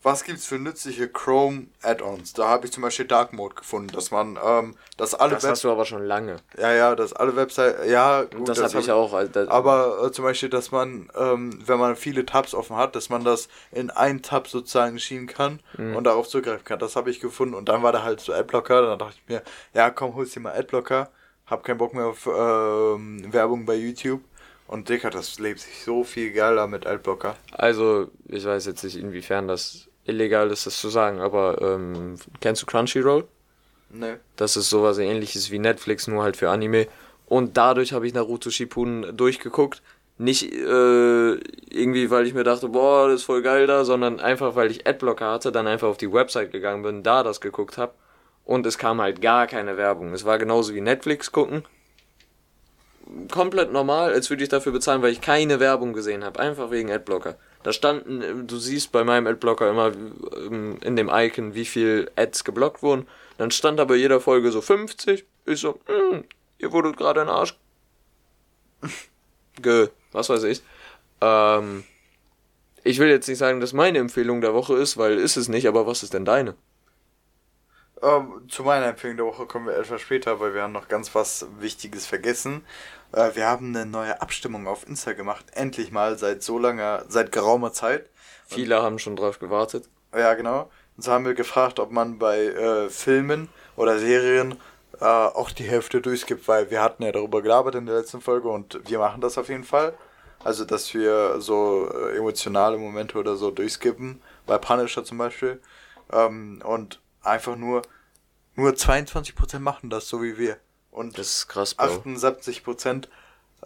was gibt's für nützliche Chrome-Add-ons? Da habe ich zum Beispiel Dark Mode gefunden, dass man, ähm, dass alle Das hast du aber schon lange. ja, ja, dass alle Webseiten, ja, gut, das, habe hab ich auch. also das- Aber äh, zum Beispiel, dass man, ähm, wenn man viele Tabs offen hat, dass man das in einen Tab sozusagen schieben kann Mhm. und darauf zugreifen kann. Das habe ich gefunden. Und dann war da halt so Adblocker. Dann dachte ich mir, ja, komm, holst dir mal Adblocker. Hab keinen Bock mehr auf ähm, Werbung bei YouTube. Und Dicker, das lebt sich so viel geiler mit Adblocker. Also, ich weiß jetzt nicht, inwiefern das illegal ist, das zu sagen, aber ähm, kennst du Crunchyroll? Ne. Das ist sowas ähnliches wie Netflix, nur halt für Anime. Und dadurch habe ich Naruto Shippuden durchgeguckt. Nicht äh, irgendwie, weil ich mir dachte, boah, das ist voll geil da, sondern einfach, weil ich Adblocker hatte, dann einfach auf die Website gegangen bin, da das geguckt habe. Und es kam halt gar keine Werbung. Es war genauso wie Netflix gucken. Komplett normal, als würde ich dafür bezahlen, weil ich keine Werbung gesehen habe. Einfach wegen Adblocker. Da standen, äh, du siehst bei meinem Adblocker immer ähm, in dem Icon, wie viel Ads geblockt wurden. Dann stand aber jeder Folge so 50. Ich so, hm, ihr wurdet gerade ein Arsch. Ge, was weiß ich. Ähm, ich will jetzt nicht sagen, dass meine Empfehlung der Woche ist, weil ist es nicht, aber was ist denn deine? Ähm, zu meiner Empfehlung der Woche kommen wir etwas später, weil wir haben noch ganz was Wichtiges vergessen. Äh, wir haben eine neue Abstimmung auf Insta gemacht. Endlich mal seit so langer, seit geraumer Zeit. Viele haben schon drauf gewartet. Ja, genau. Und so haben wir gefragt, ob man bei äh, Filmen oder Serien äh, auch die Hälfte durchskippt, weil wir hatten ja darüber gelabert in der letzten Folge und wir machen das auf jeden Fall. Also, dass wir so äh, emotionale Momente oder so durchskippen, bei Punisher zum Beispiel. Ähm, und einfach nur, nur 22% machen das, so wie wir. Und Das ist krass, Bro. 78%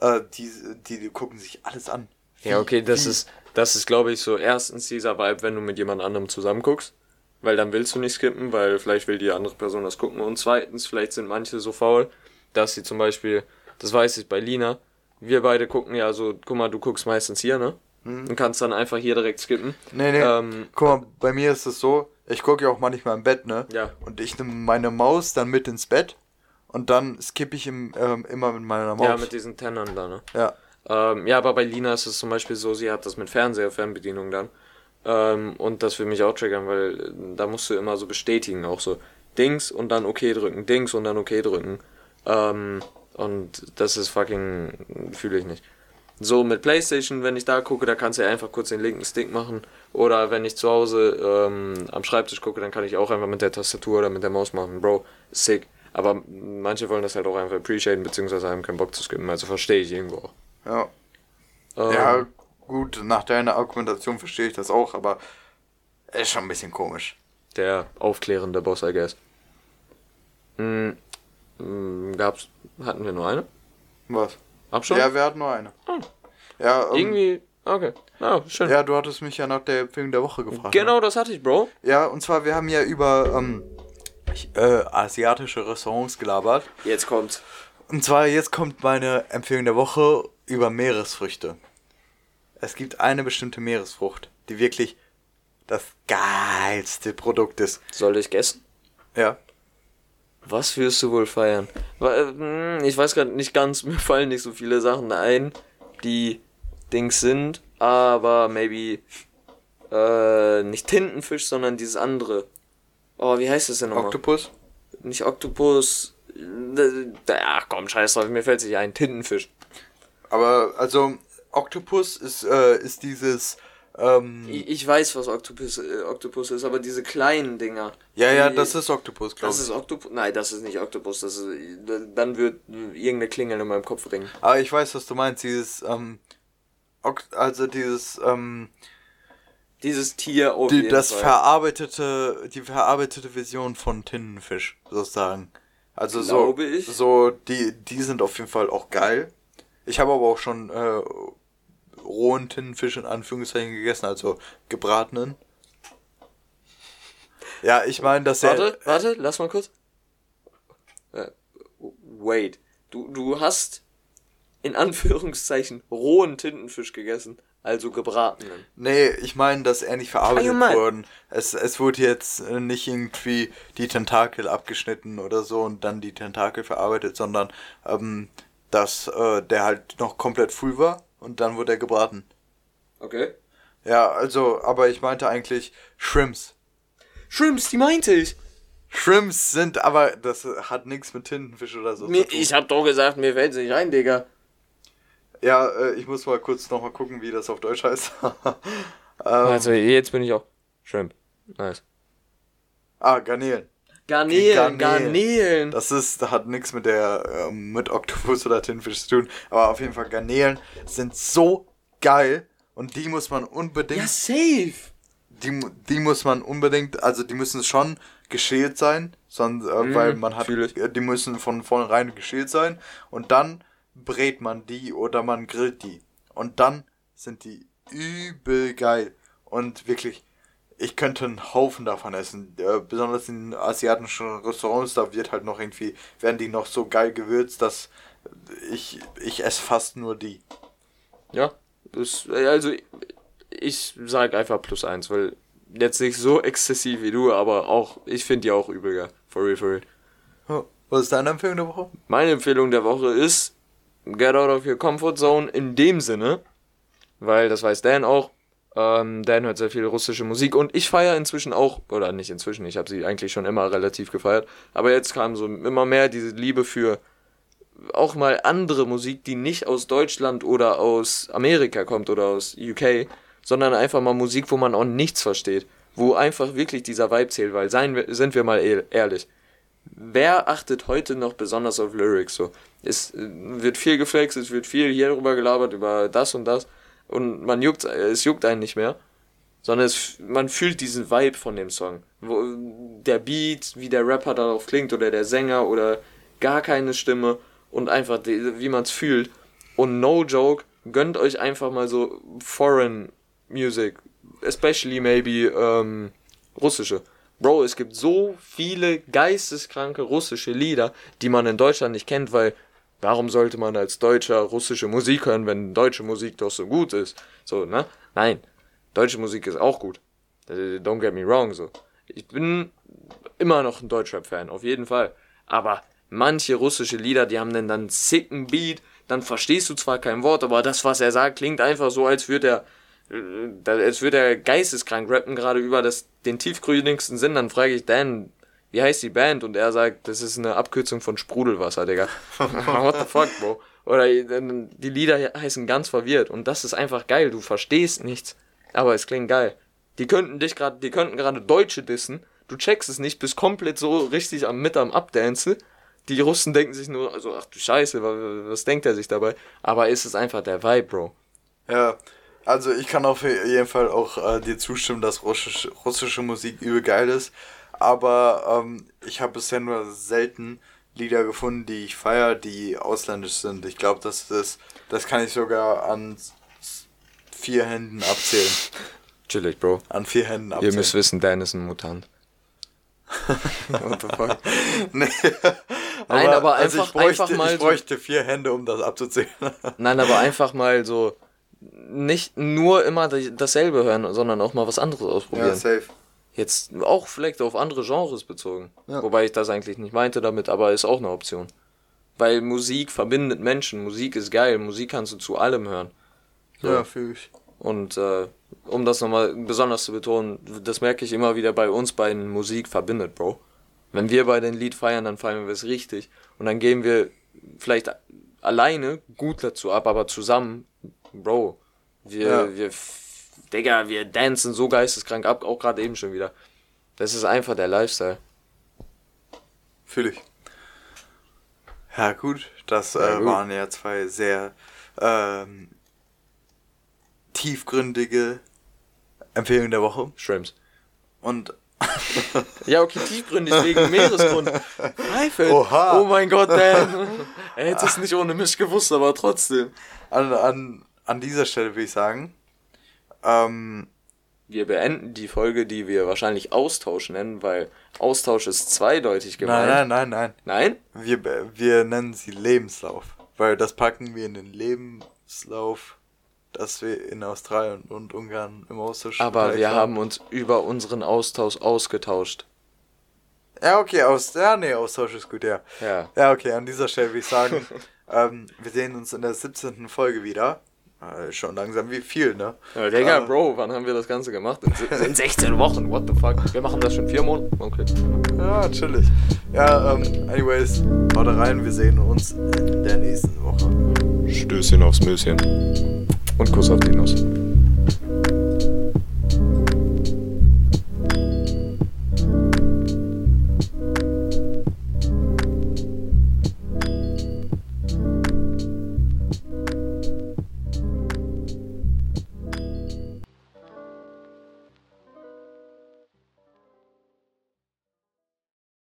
äh, die, die, die gucken sich alles an. Ja, okay, das Wie- ist, das ist, glaube ich, so erstens dieser Vibe, wenn du mit jemand anderem zusammen guckst. Weil dann willst du nicht skippen, weil vielleicht will die andere Person das gucken. Und zweitens, vielleicht sind manche so faul, dass sie zum Beispiel, das weiß ich bei Lina, wir beide gucken ja so, guck mal, du guckst meistens hier, ne? Und kannst dann einfach hier direkt skippen. Nee, nee. Ähm, Guck mal, bei mir ist es so, ich gucke ja auch manchmal im Bett, ne? Ja. Und ich nehme meine Maus dann mit ins Bett und dann skippe ich im, ähm, immer mit meiner Maus. ja, mit diesen Tennern da, ne? ja. Ähm, ja, aber bei Lina ist es zum Beispiel so, sie hat das mit Fernseher, Fernbedienung dann. Ähm, und das will mich auch triggern, weil äh, da musst du immer so bestätigen, auch so Dings und dann OK drücken, Dings und dann OK drücken. Ähm, und das ist fucking, fühle ich nicht. So mit Playstation, wenn ich da gucke, da kannst du ja einfach kurz den linken Stick machen. Oder wenn ich zu Hause ähm, am Schreibtisch gucke, dann kann ich auch einfach mit der Tastatur oder mit der Maus machen. Bro, sick. Aber manche wollen das halt auch einfach appreciaten, beziehungsweise haben keinen Bock zu skippen. Also verstehe ich irgendwo auch. Ja. Ähm, ja, gut, nach deiner Argumentation verstehe ich das auch, aber ist schon ein bisschen komisch. Der aufklärende Boss, I guess. Hm, hm, gab's, hatten wir nur eine? Was? Abschau? Ja, wir hatten nur eine. Hm. Ja, ähm, Irgendwie, okay. Ah, schön. ja, du hattest mich ja nach der Empfehlung der Woche gefragt. Genau, das hatte ich, Bro. Ne? Ja, und zwar, wir haben ja über ähm, äh, asiatische Restaurants gelabert. Jetzt kommt. Und zwar, jetzt kommt meine Empfehlung der Woche über Meeresfrüchte. Es gibt eine bestimmte Meeresfrucht, die wirklich das geilste Produkt ist. Soll ich gessen? Ja. Was wirst du wohl feiern? Weil, hm, Ich weiß gerade nicht ganz, mir fallen nicht so viele Sachen ein, die Dings sind, aber maybe äh, nicht Tintenfisch, sondern dieses andere. Oh, wie heißt das denn nochmal? Oktopus? nicht Oktopus. Ach komm, scheiß drauf, mir fällt sich ein. Tintenfisch. Aber, also, Oktopus ist, äh, ist dieses Ähm, Ich, ich weiß, was Oktopus, äh, Oktopus ist, aber diese kleinen Dinger. ja, ja, die- das ist Oktopus, glaube Das ich. ist Oktopus. Nein, das ist nicht Oktopus. Das ist, dann wird irgendeine Klingel in meinem Kopf ringen. Aber ich weiß, was du meinst. Dieses, ähm, also dieses, ähm, Dieses Tier auf die, das Fall. verarbeitete, die verarbeitete Version von Tintenfisch, sozusagen. Also so, Glaube ich. so, die, die sind auf jeden Fall auch geil. Ich habe aber auch schon äh, rohen Tintenfisch in Anführungszeichen gegessen, also gebratenen. Ja, ich meine, dass der. Warte, warte, lass mal kurz. Äh, wait. Du, du hast in Anführungszeichen rohen Tintenfisch gegessen, also gebratenen. Nee, ich meine, dass er nicht verarbeitet wurden. Es, es wurde jetzt äh, nicht irgendwie die Tentakel abgeschnitten oder so und dann die Tentakel verarbeitet, sondern ähm, dass äh, der halt noch komplett full war und dann wurde er gebraten. Okay. Ja, also, aber ich meinte eigentlich Shrimps. Shrimps, die meinte ich. Shrimps sind aber, das hat nichts mit Tintenfisch oder so Mir, zu tun. ich hab doch gesagt, mir fällt's nicht ein, Digga. Ja, äh, ich muss mal kurz nochmal gucken, wie das auf Deutsch heißt. ähm, Also, jetzt bin ich auch. Shrimp. Nice. ah, Garnelen. Garnelen, Garnelen. Garnelen. Das ist, hat nichts mit der, ähm, mit Oktopus oder Tintenfisch zu tun. Aber auf jeden Fall, Garnelen sind so geil. Und die muss man unbedingt, Ja, safe. die, die muss man unbedingt, also die müssen schon geschält sein, sonst, äh, weil man hat, äh, die müssen von vornherein geschält sein. Und dann brät man die oder man grillt die. Und dann sind die übel geil. Und wirklich, ich könnte einen Haufen davon essen. Äh, besonders in asiatischen Restaurants, da wird halt noch irgendwie, werden die noch so geil gewürzt, dass ich, ich esse fast nur die. Ja, das, also ich sag einfach plus eins, weil jetzt nicht so exzessiv wie du, aber auch, ich finde die auch übel, geil. For real, for real. Was ist deine Empfehlung der Woche? Meine Empfehlung der Woche ist, get out of your comfort zone in dem Sinne, weil das weiß Dan auch. Ähm, Dan hört sehr viel russische Musik und ich feiere inzwischen auch, oder nicht inzwischen, ich habe sie eigentlich schon immer relativ gefeiert, aber jetzt kam so immer mehr diese Liebe für auch mal andere Musik, die nicht aus Deutschland oder aus Amerika kommt oder aus UK, sondern einfach mal Musik, wo man auch nichts versteht, wo einfach wirklich dieser Vibe zählt, weil seien wir, sind wir mal ehr- ehrlich, wer achtet heute noch besonders auf Lyrics so? Es äh, wird viel geflext, es wird viel hier drüber gelabert über das und das und man juckt, es juckt einen nicht mehr, sondern es, man fühlt diesen Vibe von dem Song. Wo, der Beat, wie der Rapper darauf klingt oder der Sänger oder gar keine Stimme und einfach die, wie man es fühlt. Und no joke, gönnt euch einfach mal so Foreign Music, especially maybe ähm, russische. Bro, es gibt so viele geisteskranke russische Lieder, die man in Deutschland nicht kennt, weil warum sollte man als Deutscher russische Musik hören, wenn deutsche Musik doch so gut ist? So, ne? Nein, deutsche Musik ist auch gut. Äh, Don't get me wrong, so. Ich bin immer noch ein Deutschrap-Fan, auf jeden Fall. Aber manche russische Lieder, die haben dann dann sicken Beat, dann verstehst du zwar kein Wort, aber das, was er sagt, klingt einfach so, als würde er, als würde er geisteskrank rappen, gerade über das, den tiefgründigsten Sinn. Dann frage ich Dan, wie heißt die Band? Und er sagt, das ist eine Abkürzung von Sprudelwasser, Digga. What the fuck, Bro? Oder die Lieder heißen ganz verwirrt und das ist einfach geil. Du verstehst nichts, aber es klingt geil. Die könnten dich gerade, die könnten gerade Deutsche dissen. Du checkst es nicht, bist komplett so richtig am mit am Abdance. Die Russen denken sich nur, also ach du Scheiße, wa- was denkt er sich dabei? Aber ist es einfach der Vibe, Bro. Ja, also ich kann auf jeden Fall auch äh, dir zustimmen, dass russische, russische Musik übel geil ist. Aber ähm, ich habe bisher nur selten Lieder gefunden, die ich feiere, die ausländisch sind. Ich glaube, das ist, das kann ich sogar an vier Händen abzählen. Chillig, Bro. An vier Händen Ihr abzählen. müsst wissen, Dan ist ein Mutant. What the fuck? nee. Nein, aber also einfach- ich bräuchte, einfach mal ich so- bräuchte vier Hände, um das abzuzählen. Nein, aber einfach mal so nicht nur immer dasselbe hören, sondern auch mal was anderes ausprobieren. safe. Jetzt auch vielleicht auf andere Genres bezogen. Ja. Wobei ich das eigentlich nicht meinte damit, aber ist auch eine Option. Weil Musik verbindet Menschen, Musik ist geil, Musik kannst du zu allem hören. Ja, fühl ich. Und äh, um das nochmal besonders zu betonen, das merke ich immer wieder bei uns beiden, Musik verbindet, Bro. Wenn wir beide ein Lied feiern, dann feiern wir es richtig. Und dann gehen wir vielleicht alleine gut dazu ab, aber zusammen, Bro, wir, Ja. wir Digga, wir dancen so geisteskrank ab, auch gerade eben schon wieder. Das ist einfach der Lifestyle. Fühle ich. Ja, gut. Das Ja, äh, gut. waren ja zwei sehr ähm, tiefgründige Empfehlungen der Woche. Shrimps. Und Ja, okay, tiefgründig wegen Meeresgrund. Pfeife. Oha. Oh mein Gott, Dan. Er hätte es nicht ohne mich gewusst, aber trotzdem. an, an, an dieser Stelle will ich sagen, ähm, Wir beenden die Folge, die wir wahrscheinlich Austausch nennen, weil Austausch ist zweideutig gemeint. nein, nein, nein, nein. Nein? Wir, wir nennen sie Lebenslauf. Weil das packen wir in den Lebenslauf, dass wir in Australien und Ungarn im Austausch Aber wir waren. haben uns über unseren Austausch ausgetauscht. Ja, okay, aus, ja, nee, Austausch ist gut, ja. Ja. Ja, okay, an dieser Stelle will ich sagen, ähm, wir sehen uns in der 17. Folge wieder. Äh, schon langsam wie viel, ne? Ja, Digga, Äh, Bro, wann haben wir das Ganze gemacht? In, in 16 Wochen, what the fuck? Wir machen das schon vier Monate? Okay. Ja, chillig. Ja, ähm, anyways, haut rein, wir sehen uns in der nächsten Woche. Stößchen aufs Möschen. Und Kuss auf die Nuss.